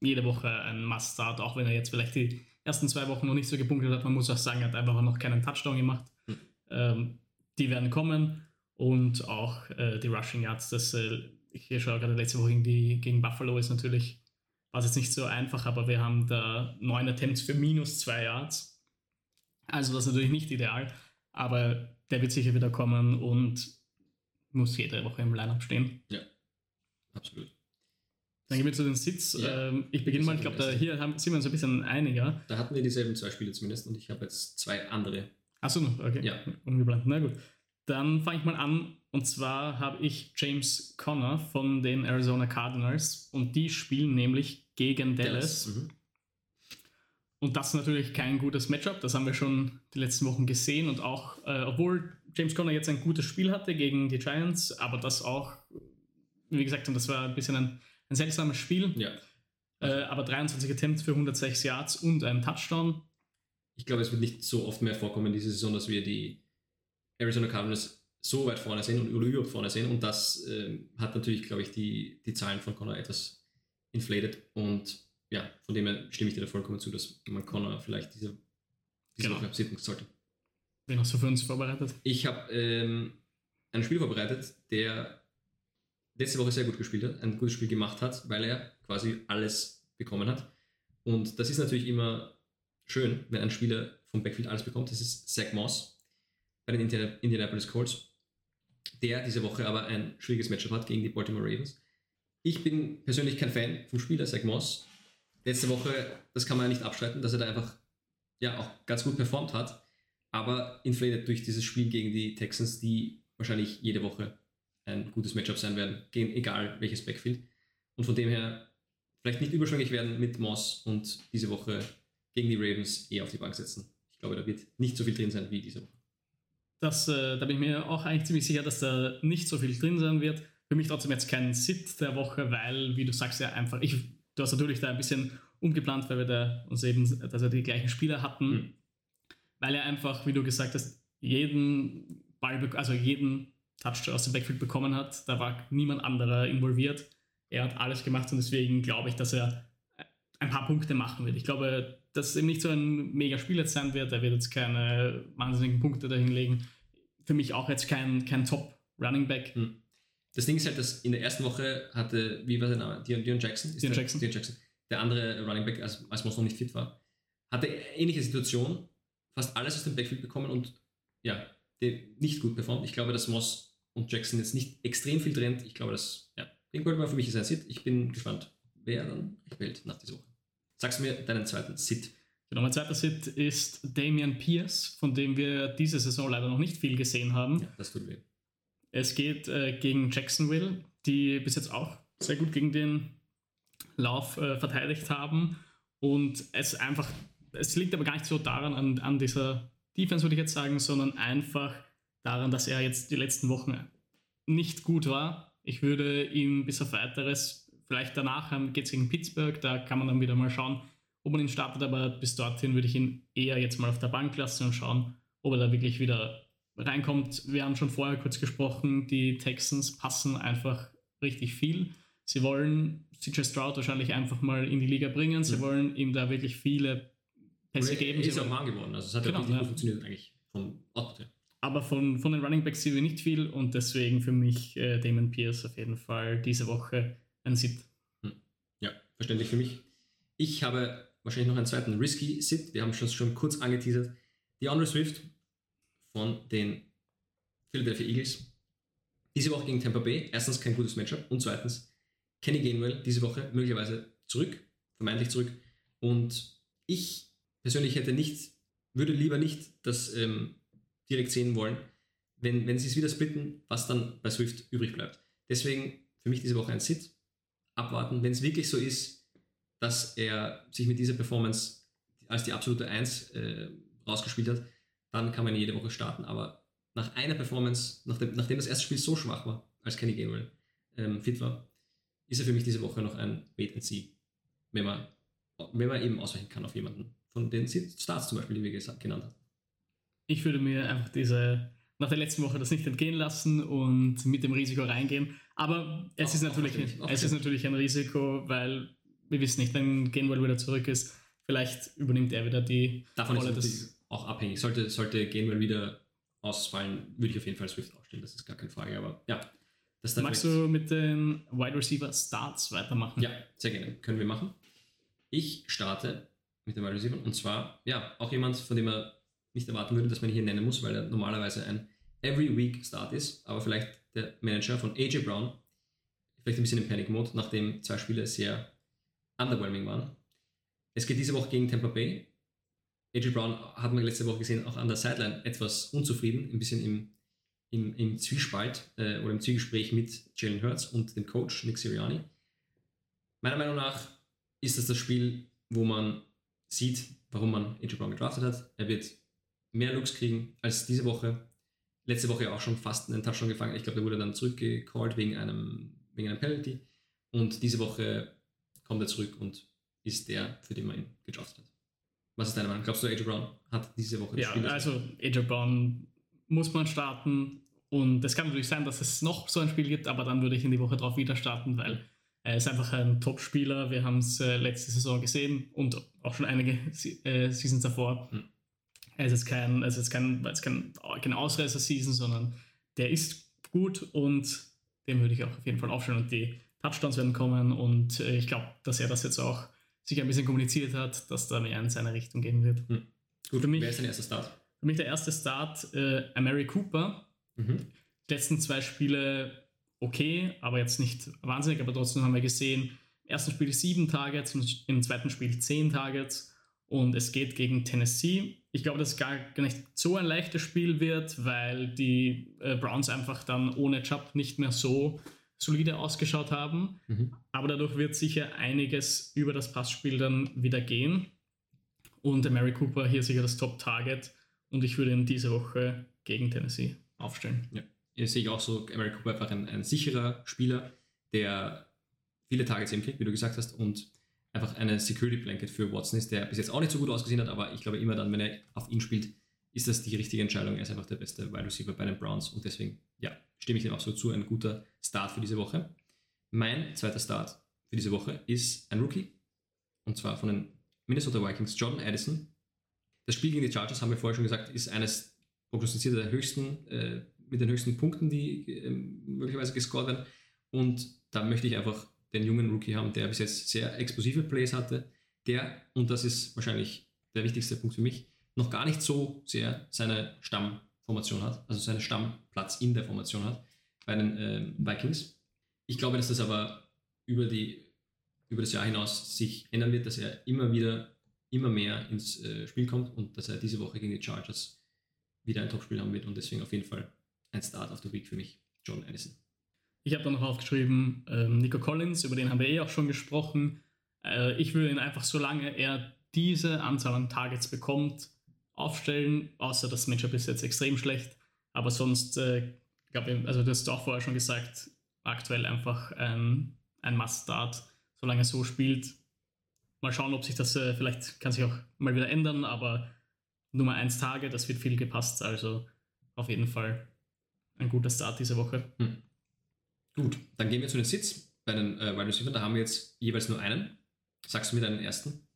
jede Woche ein Must-Start, auch wenn er jetzt vielleicht die ersten zwei Wochen noch nicht so gepunktet hat. Man muss auch sagen, er hat einfach noch keinen Touchdown gemacht. Mhm. Ähm, die werden kommen und auch äh, die Rushing Yards, das äh, ich schaue gerade letzte Woche gegen, gegen Buffalo ist natürlich, war es jetzt nicht so einfach, aber wir haben da neun Attempts für minus zwei Yards. Also das ist natürlich nicht ideal, aber der wird sicher wieder kommen und muss jede Woche im Lineup stehen. Ja, absolut. Dann gehen wir zu den Sits. Ja, ähm, ich beginne mal, ich glaube, da hier haben, sind wir uns ein bisschen einiger. Da hatten wir dieselben zwei Spiele zumindest und ich habe jetzt zwei andere. Achso, okay. Ja. Ungeplant. Na gut. Dann fange ich mal an. Und zwar habe ich James Conner von den Arizona Cardinals und die spielen nämlich gegen Dallas. Dallas. Mhm. Und das ist natürlich kein gutes Matchup, das haben wir schon die letzten Wochen gesehen. Und auch, äh, obwohl James Conner jetzt ein gutes Spiel hatte gegen die Giants, aber das auch, wie gesagt, und das war ein bisschen ein ein seltsames Spiel. Ja. Äh, aber 23 Attempts für 106 Yards und ein Touchdown. Ich glaube, es wird nicht so oft mehr vorkommen diese Saison, dass wir die Arizona Cardinals so weit vorne sehen und überhaupt vorne sehen. Und das äh, hat natürlich, glaube ich, die, die Zahlen von Connor etwas inflated. Und ja, von dem her stimme ich dir da vollkommen zu, dass man Connor vielleicht diese, diese Genau. Woche sitten sollte. Wen hast du für uns vorbereitet? Ich habe ähm, ein Spiel vorbereitet, der letzte Woche sehr gut gespielt hat, ein gutes Spiel gemacht hat, weil er quasi alles bekommen hat. Und das ist natürlich immer schön, wenn ein Spieler vom Backfield alles bekommt. Das ist Zach Moss bei den Indiana- Indianapolis Colts, der diese Woche aber ein schwieriges Matchup hat gegen die Baltimore Ravens. Ich bin persönlich kein Fan vom Spieler Zach Moss. Letzte Woche, das kann man ja nicht abstreiten, dass er da einfach ja auch ganz gut performt hat, aber inflated durch dieses Spiel gegen die Texans, die wahrscheinlich jede Woche ein gutes Matchup sein werden, gegen egal welches Backfield. Und von dem her vielleicht nicht überschwänglich werden mit Moss und diese Woche gegen die Ravens eher auf die Bank setzen. Ich glaube, da wird nicht so viel drin sein wie diese Woche. Das, äh, da bin ich mir auch eigentlich ziemlich sicher, dass da nicht so viel drin sein wird. Für mich trotzdem jetzt kein Sit der Woche, weil, wie du sagst, ja einfach, ich, du hast natürlich da ein bisschen umgeplant, weil wir da uns eben, dass wir die gleichen Spieler hatten, Mhm. Weil er einfach, wie du gesagt hast, jeden Ball, also jeden Touchdown aus dem Backfield bekommen hat. Da war niemand anderer involviert. Er hat alles gemacht und deswegen glaube ich, dass er ein paar Punkte machen wird. Ich glaube, dass es eben nicht so ein mega Spiel jetzt sein wird. Er wird jetzt keine wahnsinnigen Punkte dahinlegen. Für mich auch jetzt kein, kein Top Running Back. Hm. Das Ding ist halt, dass in der ersten Woche hatte, wie war der Name? Dion, Dion Jackson? Dion der, Jackson. Dion Jackson. Der andere Running Back, als, als Moss noch nicht fit war, hatte ähnliche Situation, fast alles aus dem Backfield bekommen und ja, nicht gut performt. Ich glaube, dass Moss und Jackson jetzt nicht extrem viel trennt. Ich glaube, dass, ja, gegen Baltimore für mich ist ein Sit. Ich bin gespannt, wer dann recht nach dieser Woche. Sagst du mir deinen zweiten Sit? Genau, mein zweiter Sit ist Damian Pierce, von dem wir diese Saison leider noch nicht viel gesehen haben. Ja, das tut weh. Es geht äh, gegen Jacksonville, die bis jetzt auch sehr gut gegen den Lauf äh, verteidigt haben. Und es einfach, es liegt aber gar nicht so daran, an, an dieser Defense, würde ich jetzt sagen, sondern einfach daran, dass er jetzt die letzten Wochen nicht gut war. Ich würde ihn bis auf weiteres, vielleicht danach geht es gegen Pittsburgh, da kann man dann wieder mal schauen, ob man ihn startet, aber bis dorthin würde ich ihn eher jetzt mal auf der Bank lassen und schauen, ob er da wirklich wieder reinkommt. Wir haben schon vorher kurz gesprochen, die Texans passen einfach richtig viel. Sie wollen CJ Stroud wahrscheinlich einfach mal in die Liga bringen. Sie Ja. wollen ihm da wirklich viele Pässe Und er- geben. Er ist auch warm geworden. Also es hat Genau, ja gut funktioniert eigentlich vom Output her. aber von, von den Running Backs sehen wir nicht viel und deswegen für mich äh, Damon Pierce auf jeden Fall diese Woche ein Sit. Ja, verständlich für mich. Ich habe wahrscheinlich noch einen zweiten Risky Sit. Wir haben schon, schon kurz angeteasert. Die Andre Swift von den Philadelphia Eagles. Diese Woche gegen Tampa Bay. Erstens kein gutes Matchup und zweitens Kenny Gainwell diese Woche möglicherweise zurück, vermeintlich zurück. Und ich persönlich hätte nicht, würde lieber nicht das ähm, direkt sehen wollen, wenn, wenn sie es wieder splitten, was dann bei Swift übrig bleibt. Deswegen für mich diese Woche ein Sit. Abwarten, wenn es wirklich so ist, dass er sich mit dieser Performance als die absolute Eins äh, rausgespielt hat, dann kann man ihn jede Woche starten. Aber nach einer Performance, nachdem, nachdem das erste Spiel so schwach war, als Kenny Gainwell ähm, fit war, ist er für mich diese Woche noch ein Wait and See, wenn man, wenn man eben ausweichen kann auf jemanden von den Starts zum Beispiel, die wir gesagt, genannt haben. Ich würde mir einfach diese nach der letzten Woche das nicht entgehen lassen und mit dem Risiko reingehen. Aber es, Auch- ist, auch natürlich, verständlich, auch es ist natürlich ein Risiko, weil wir wissen nicht, wenn Gainwell wieder zurück ist, vielleicht übernimmt er wieder die Davon ist Rolle des. natürlich auch abhängig. Sollte, sollte Gainwell wieder ausfallen, würde ich auf jeden Fall Swift aufstellen, das ist gar keine Frage. Aber ja, das dann Magst du mit den Wide Receiver Starts weitermachen? Ja, sehr gerne. Können wir machen. Ich starte mit dem Wide Receiver und zwar, ja, auch jemand, von dem man nicht erwarten würde, dass man ihn hier nennen muss, weil er normalerweise ein Every Week Start ist, aber vielleicht der Manager von AJ Brown, vielleicht ein bisschen im Panic Mode, nachdem zwei Spiele sehr underwhelming waren. Es geht diese Woche gegen Tampa Bay. AJ Brown hat man letzte Woche gesehen, auch an der Sideline etwas unzufrieden, ein bisschen im, im, im Zwiespalt äh, oder im Zwiegespräch mit Jalen Hurts und dem Coach Nick Sirianni. Meiner Meinung nach ist das das Spiel, wo man sieht, warum man AJ Brown gedraftet hat. Er wird mehr Looks kriegen als diese Woche. Letzte Woche auch schon fast einen Touchdown gefangen. Ich glaube, der wurde dann zurückgecallt wegen einem, wegen einem Penalty. Und diese Woche kommt er zurück und ist der, für den man ihn gedraftet hat. Was ist deine Meinung? Glaubst du, AJ Brown hat diese Woche das Ja, also AJ Brown muss man starten. Und es kann natürlich sein, dass es noch so ein Spiel gibt, aber dann würde ich in die Woche drauf wieder starten, weil er ist einfach ein Top-Spieler. Wir haben es äh, letzte Saison gesehen und auch schon einige äh, Seasons davor. Hm. Er ist jetzt kein, es ist kein, es kein, kein Ausreißer-Season, sondern der ist gut und dem würde ich auch auf jeden Fall aufstellen. Und die Touchdowns werden kommen und äh, ich glaube, dass er das jetzt auch sich ein bisschen kommuniziert hat, dass da mehr in seine Richtung gehen wird. Hm. Gut, für mich, wer ist dein erster Start? Für mich der erste Start, äh, Mary Cooper. Mhm. Die letzten zwei Spiele okay, aber jetzt nicht wahnsinnig, aber trotzdem haben wir gesehen, im ersten Spiel sieben Targets, im zweiten Spiel zehn Targets und es geht gegen Tennessee. Ich glaube, dass es gar nicht so ein leichtes Spiel wird, weil die äh, Browns einfach dann ohne Chubb nicht mehr so solide ausgeschaut haben. Mhm. Aber dadurch wird sicher einiges über das Passspiel dann wieder gehen. Und Mary Cooper hier sicher das Top-Target. Und ich würde ihn diese Woche gegen Tennessee aufstellen. Ja, sehe ich auch so Mary Cooper einfach ein, ein sicherer Spieler, der viele Targets eben kriegt, wie du gesagt hast, und einfach eine Security Blanket für Watson ist, der bis jetzt auch nicht so gut ausgesehen hat, aber ich glaube immer dann, wenn er auf ihn spielt, ist das die richtige Entscheidung. Er ist einfach der beste Wide Receiver bei den Browns und deswegen, ja, stimme ich dem auch so zu. Ein guter Start für diese Woche. Mein zweiter Start für diese Woche ist ein Rookie und zwar von den Minnesota Vikings, Jordan Addison. Das Spiel gegen die Chargers, haben wir vorher schon gesagt, ist eines prognostiziert der höchsten, äh, mit den höchsten Punkten, die äh, möglicherweise gescored werden. Und da möchte ich einfach den jungen Rookie haben, der bis jetzt sehr explosive Plays hatte, der, und das ist wahrscheinlich der wichtigste Punkt für mich, noch gar nicht so sehr seine Stammformation hat, also seinen Stammplatz in der Formation hat bei den äh, Vikings. Ich glaube, dass das aber über, die, über das Jahr hinaus sich ändern wird, dass er immer wieder, immer mehr ins äh, Spiel kommt und dass er diese Woche gegen die Chargers wieder ein Topspiel haben wird und deswegen auf jeden Fall ein Start of the Week für mich, John Addison. Ich habe dann noch aufgeschrieben, ähm, Nico Collins, über den haben wir eh auch schon gesprochen. Äh, ich würde ihn einfach, solange er diese Anzahl an Targets bekommt, aufstellen, außer das Matchup ist jetzt extrem schlecht. Aber sonst, äh, glaube also du hast auch vorher schon gesagt, aktuell einfach ein, ein Must-Start, solange er so spielt. Mal schauen, ob sich das äh, vielleicht kann sich auch mal wieder ändern, aber Nummer 1 Tage, das wird viel gepasst, also auf jeden Fall ein guter Start diese Woche. Hm. Gut, dann gehen wir zu den Sits bei den äh, Wide Receiver. Da haben wir jetzt jeweils nur einen. Sagst du mir deinen ersten?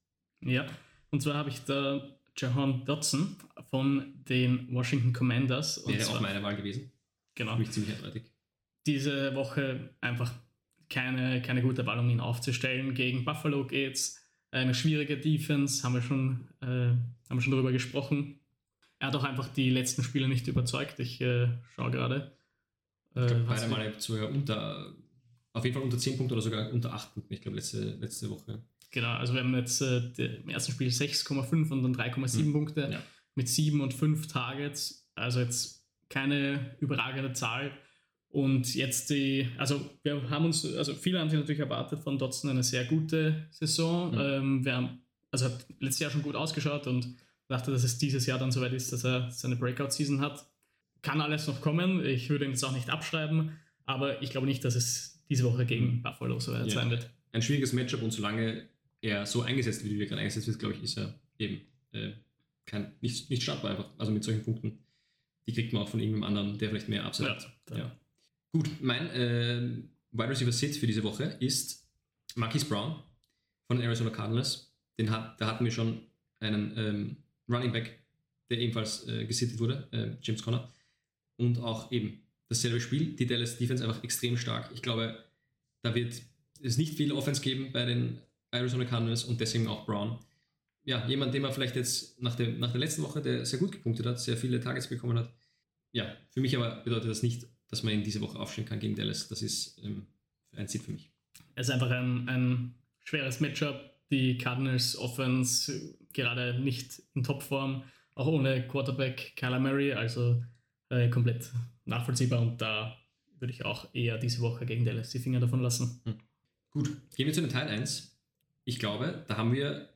Ja, und zwar habe ich da Jahan Dodson von den Washington Commanders. Wäre auch meine Wahl gewesen. Genau. Mich ziemlich eindeutig. Diese Woche einfach keine, keine gute Wahl, um ihn aufzustellen. Gegen Buffalo geht's. Eine schwierige Defense, haben wir schon, äh, haben wir schon darüber gesprochen. Er hat auch einfach die letzten Spiele nicht überzeugt. Ich äh, schaue gerade. Äh, beide Male sogar unter, auf jeden Fall unter 10 Punkte oder sogar unter 8 Punkte, ich glaube, letzte, letzte Woche. Genau, also wir haben jetzt äh, im ersten Spiel 6,5 und dann 3,7 mhm. Punkte ja. mit 7 und 5 Targets. Also jetzt keine überragende Zahl. Und jetzt die, also wir haben uns, also viele haben sich natürlich erwartet von Dotson eine sehr gute Saison. Mhm. Ähm, wir haben, also hat letztes Jahr schon gut ausgeschaut und dachte, dass es dieses Jahr dann soweit ist, dass er seine Breakout-Season hat kann alles noch kommen. Ich würde ihn jetzt auch nicht abschreiben, aber ich glaube nicht, dass es diese Woche gegen Buffalo so ja. sein wird. Ein schwieriges Matchup und solange er so eingesetzt wird, wie er gerade eingesetzt wird, glaube ich, ist er eben äh, kein, nicht, nicht startbar einfach. Also mit solchen Punkten, die kriegt man auch von irgendeinem anderen, der vielleicht mehr Upside hat. Ja. Gut, mein äh, Wide Receiver Sit für diese Woche ist Marquis Brown von Arizona Cardinals. Den hat, da hatten wir schon einen ähm, Running Back, der ebenfalls äh, gesittet wurde, äh, James Conner. Und auch eben dasselbe Spiel. Die Dallas Defense einfach extrem stark. Ich glaube, da wird es nicht viel Offense geben bei den Arizona Cardinals und deswegen auch Brown. Ja, jemand, den man vielleicht jetzt nach, dem, nach der letzten Woche, der sehr gut gepunktet hat, sehr viele Targets bekommen hat. Ja, für mich aber bedeutet das nicht, dass man ihn diese Woche aufstellen kann gegen Dallas. Das ist ähm, ein Ziel für mich. Es ist einfach ein, ein schweres Matchup. Die Cardinals Offense gerade nicht in Topform, auch ohne Quarterback Kyler Murray. Also äh, komplett nachvollziehbar und da würde ich auch eher diese Woche gegen Dallas die Finger davon lassen. Hm. Gut, gehen wir zu den Teil 1. Ich glaube, da haben wir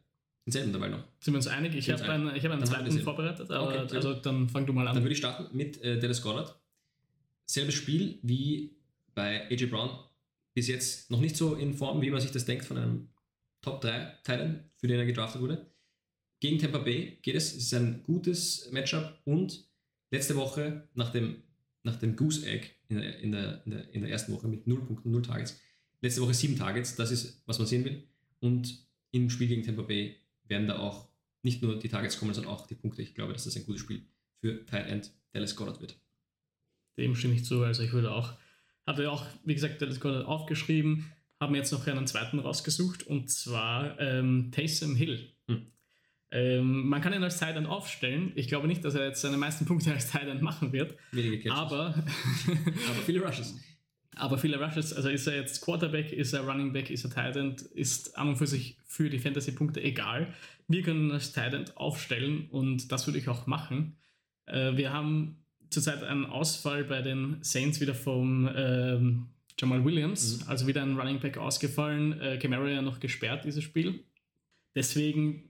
denselben dabei noch. Sind wir uns einig? Ich habe einen, hab einen zweiten vorbereitet, aber okay, also dann fang du mal an. Dann würde ich starten mit äh, Dallas Goddard. Selbes Spiel wie bei AJ Brown. Bis jetzt noch nicht so in Form, wie man sich das denkt von einem Top 3 Teilen, für den er gedraftet wurde. Gegen Tampa Bay geht es. Es ist ein gutes Matchup und letzte Woche nach dem, nach dem Goose Egg in der, in, der, in, der, in der ersten Woche mit 0 Punkten, 0 Targets, letzte Woche 7 Targets, das ist, was man sehen will. Und im Spiel gegen Tampa Bay werden da auch nicht nur die Targets kommen, sondern auch die Punkte. Ich glaube, dass das ein gutes Spiel für Tight End Dallas Goddard wird. Dem stimme ich zu. Also ich würde auch, hatte auch, wie gesagt, Dallas Goddard aufgeschrieben, haben jetzt noch einen zweiten rausgesucht und zwar ähm, Taysom Hill. Hm. Ähm, man kann ihn als Tight End aufstellen. Ich glaube nicht, dass er jetzt seine meisten Punkte als Tight End machen wird. Wenige Catches. Aber, aber viele Rushes. Aber viele Rushes, also ist er jetzt Quarterback, ist er Running Back, ist er Tight End, ist an und für sich für die Fantasy-Punkte egal. Wir können als Tight End aufstellen und das würde ich auch machen. Äh, wir haben zurzeit einen Ausfall bei den Saints wieder vom ähm, Jamal Williams, mhm. also wieder ein Running Back ausgefallen. Äh, Camara ja noch gesperrt, dieses Spiel. Deswegen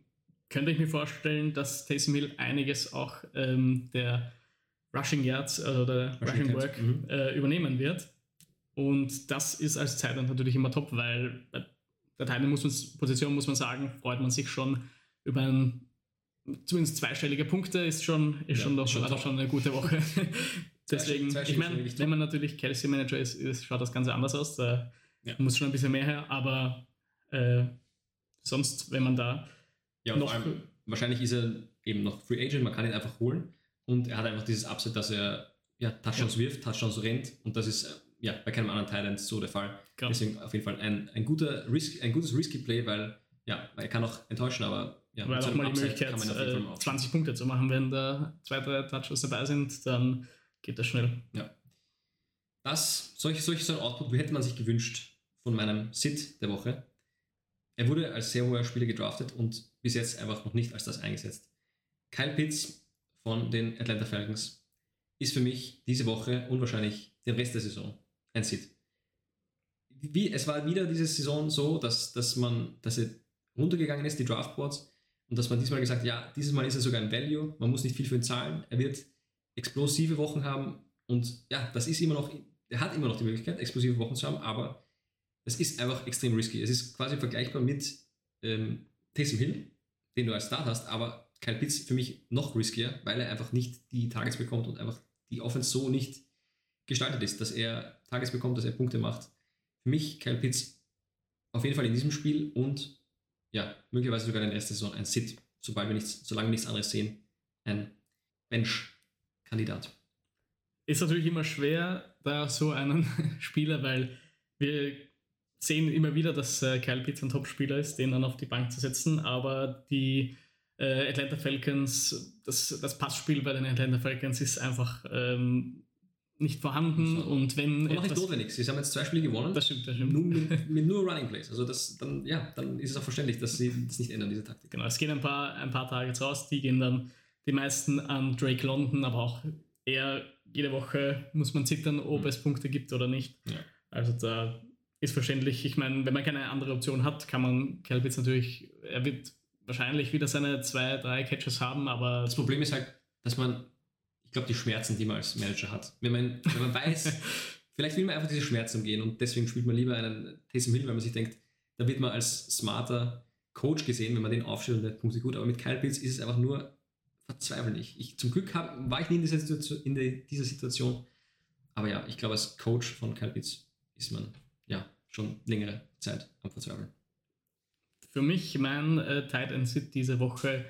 könnte ich mir vorstellen, dass Taysom Hill einiges auch ähm, der Rushing Yards also der Rushing, Rushing Work mhm. äh, übernehmen wird. Und das ist als Zeit natürlich immer top, weil bei der Teilnehmerposition muss man sagen, freut man sich schon über ein zumindest zweistellige Punkte ist schon, ist ja, schon, doch, schon, doch schon eine gute Woche. Deswegen, ich meine, wenn man natürlich Kelsey Manager ist, ist, schaut das Ganze anders aus. Da ja. muss schon ein bisschen mehr her, aber äh, sonst, wenn man da ja, und noch. Vor allem, wahrscheinlich ist er eben noch Free Agent, man kann ihn einfach holen. Und er hat einfach dieses Upset, dass er ja, Touchdowns ja. wirft, Touchdowns rennt. Und das ist ja bei keinem anderen Thailand so der Fall. Klar. Deswegen auf jeden Fall ein, ein, guter Risk, ein gutes Risky Play, weil ja, er kann auch enttäuschen, aber ja, weil auch mal die Möglichkeit, äh, 20 Punkte zu machen, wenn da zwei, drei Touchdowns dabei sind, dann geht das schnell. Ja. Das, solch, solch so ein Output, wie hätte man sich gewünscht von meinem Sit der Woche. Er wurde als sehr hoher Spieler gedraftet und bis jetzt einfach noch nicht als das eingesetzt. Kyle Pitts von den Atlanta Falcons ist für mich diese Woche unwahrscheinlich den Rest der Saison ein Sit. Wie, es war wieder diese Saison so, dass, dass man, dass er runtergegangen ist, die Draftboards, und dass man diesmal gesagt ja, dieses Mal ist er sogar ein Value, man muss nicht viel für ihn zahlen, er wird explosive Wochen haben und ja, das ist immer noch, er hat immer noch die Möglichkeit, explosive Wochen zu haben, aber es ist einfach extrem risky. Es ist quasi vergleichbar mit ähm, Taysom Hill, den du als Start hast, aber Kyle Pitts für mich noch riskier, weil er einfach nicht die Targets bekommt und einfach die Offense so nicht gestaltet ist, dass er Targets bekommt, dass er Punkte macht. Für mich Kyle Pitts auf jeden Fall in diesem Spiel und ja, möglicherweise sogar den Rest der Saison ein Sit, sobald wir nichts, solange wir nichts anderes sehen, ein Bench-Kandidat. Ist natürlich immer schwer, da so einen Spieler, weil wir sehen immer wieder, dass äh, Kyle Pitts ein Top-Spieler ist, den dann auf die Bank zu setzen, aber die äh, Atlanta Falcons, das, das Passspiel bei den Atlanta Falcons ist einfach ähm, nicht vorhanden so. und wenn und auch nicht notwendig. Sie haben jetzt zwei Spiele gewonnen. Das stimmt, das stimmt. Nur mit, mit, nur Running Plays. Also das dann ja, dann ist es auch verständlich, dass sie das nicht ändern diese Taktik. Genau, es gehen ein paar ein paar Tage raus, die gehen dann die meisten an Drake London, aber auch eher jede Woche muss man zittern, ob mhm. es Punkte gibt oder nicht. Ja. Also da ist verständlich. Ich meine, wenn man keine andere Option hat, kann man Kelbitz natürlich, er wird wahrscheinlich wieder seine zwei, drei Catches haben, aber. Das Problem ist halt, dass man ich glaube, die Schmerzen, die man als Manager hat. Wenn man, wenn man weiß, vielleicht will man einfach diese Schmerzen umgehen und deswegen spielt man lieber einen Taysom Hill, weil man sich denkt, da wird man als smarter Coach gesehen, wenn man den aufstellt und der Punkte gut. Aber mit Kyle Pitts ist es einfach nur verzweifeln. Ich, zum Glück hab, war ich nie in dieser, Situation, in dieser Situation. Aber ja, ich glaube, als Coach von Kyle Pitts ist man ja schon längere Zeit am Verzweifeln. Für mich mein äh, Tight End Sit diese Woche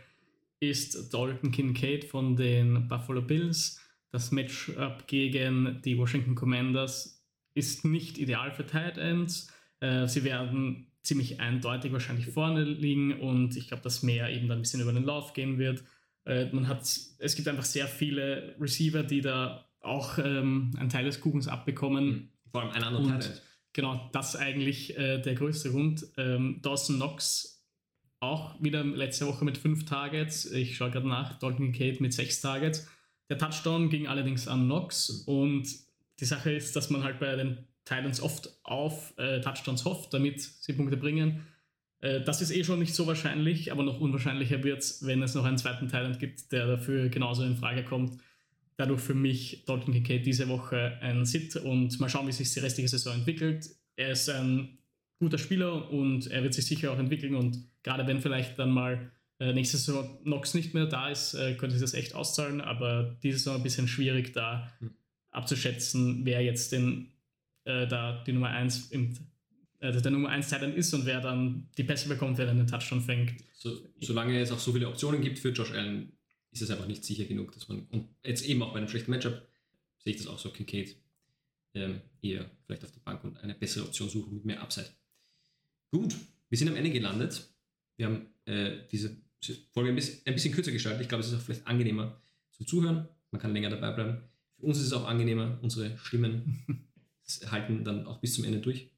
ist Dalton Kincaid von den Buffalo Bills. Das Matchup gegen die Washington Commanders ist nicht ideal für Tight Ends. Äh, sie werden ziemlich eindeutig wahrscheinlich vorne liegen und ich glaube, dass mehr eben dann ein bisschen über den Lauf gehen wird. Äh, man hat, es gibt einfach sehr viele Receiver, die da auch ähm, einen Teil des Kuchens abbekommen. Mhm. Vor allem ein anderer Teil. Genau, das ist eigentlich äh, der größte Grund. Ähm, Dawson Knox auch wieder letzte Woche mit fünf Targets. Ich schaue gerade nach, Dalton Kincaid mit sechs Targets. Der Touchdown ging allerdings an Knox und die Sache ist, dass man halt bei den Titans oft auf äh, Touchdowns hofft, damit sie Punkte bringen. Äh, das ist eh schon nicht so wahrscheinlich, aber noch unwahrscheinlicher wird es, wenn es noch einen zweiten Titan gibt, der dafür genauso in Frage kommt. Dadurch für mich Dalton Kincaid diese Woche ein Sit und mal schauen, wie sich die restliche Saison entwickelt. Er ist ein guter Spieler und er wird sich sicher auch entwickeln und gerade wenn vielleicht dann mal äh, nächste Saison Nox nicht mehr da ist, äh, könnte sich das echt auszahlen, aber diese Saison ein bisschen schwierig da hm. abzuschätzen, wer jetzt den, äh, da die Nummer 1 im äh, der Nummer 1 Titan ist und wer dann die Pässe bekommt, wer dann den Touchdown fängt. So, solange es auch so viele Optionen gibt für Josh Allen, ist es einfach nicht sicher genug, dass man, und jetzt eben auch bei einem schlechten Matchup, sehe ich das auch so, Kincaid ähm, eher vielleicht auf der Bank und eine bessere Option suchen mit mehr Upside. Gut, wir sind am Ende gelandet. Wir haben äh, diese Folge ein bisschen, ein bisschen kürzer gestaltet. Ich glaube, es ist auch vielleicht angenehmer zu zuhören. Man kann länger dabei bleiben. Für uns ist es auch angenehmer. Unsere Stimmen halten dann auch bis zum Ende durch.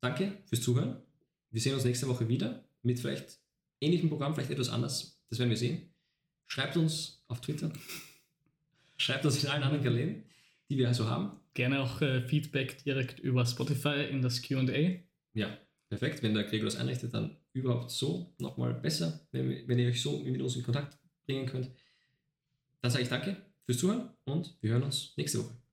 Danke fürs Zuhören. Wir sehen uns nächste Woche wieder mit vielleicht ähnlichem Programm, vielleicht etwas anders. Das werden wir sehen. Schreibt uns auf Twitter. Schreibt uns in allen anderen Kanälen, die wir also haben. Gerne auch äh, Feedback direkt über Spotify in das QA. Ja, perfekt. Wenn der Gregor das einrichtet, dann überhaupt so nochmal besser, wenn, wenn ihr euch so mit uns in Kontakt bringen könnt. Dann sage ich danke fürs Zuhören und wir hören uns nächste Woche.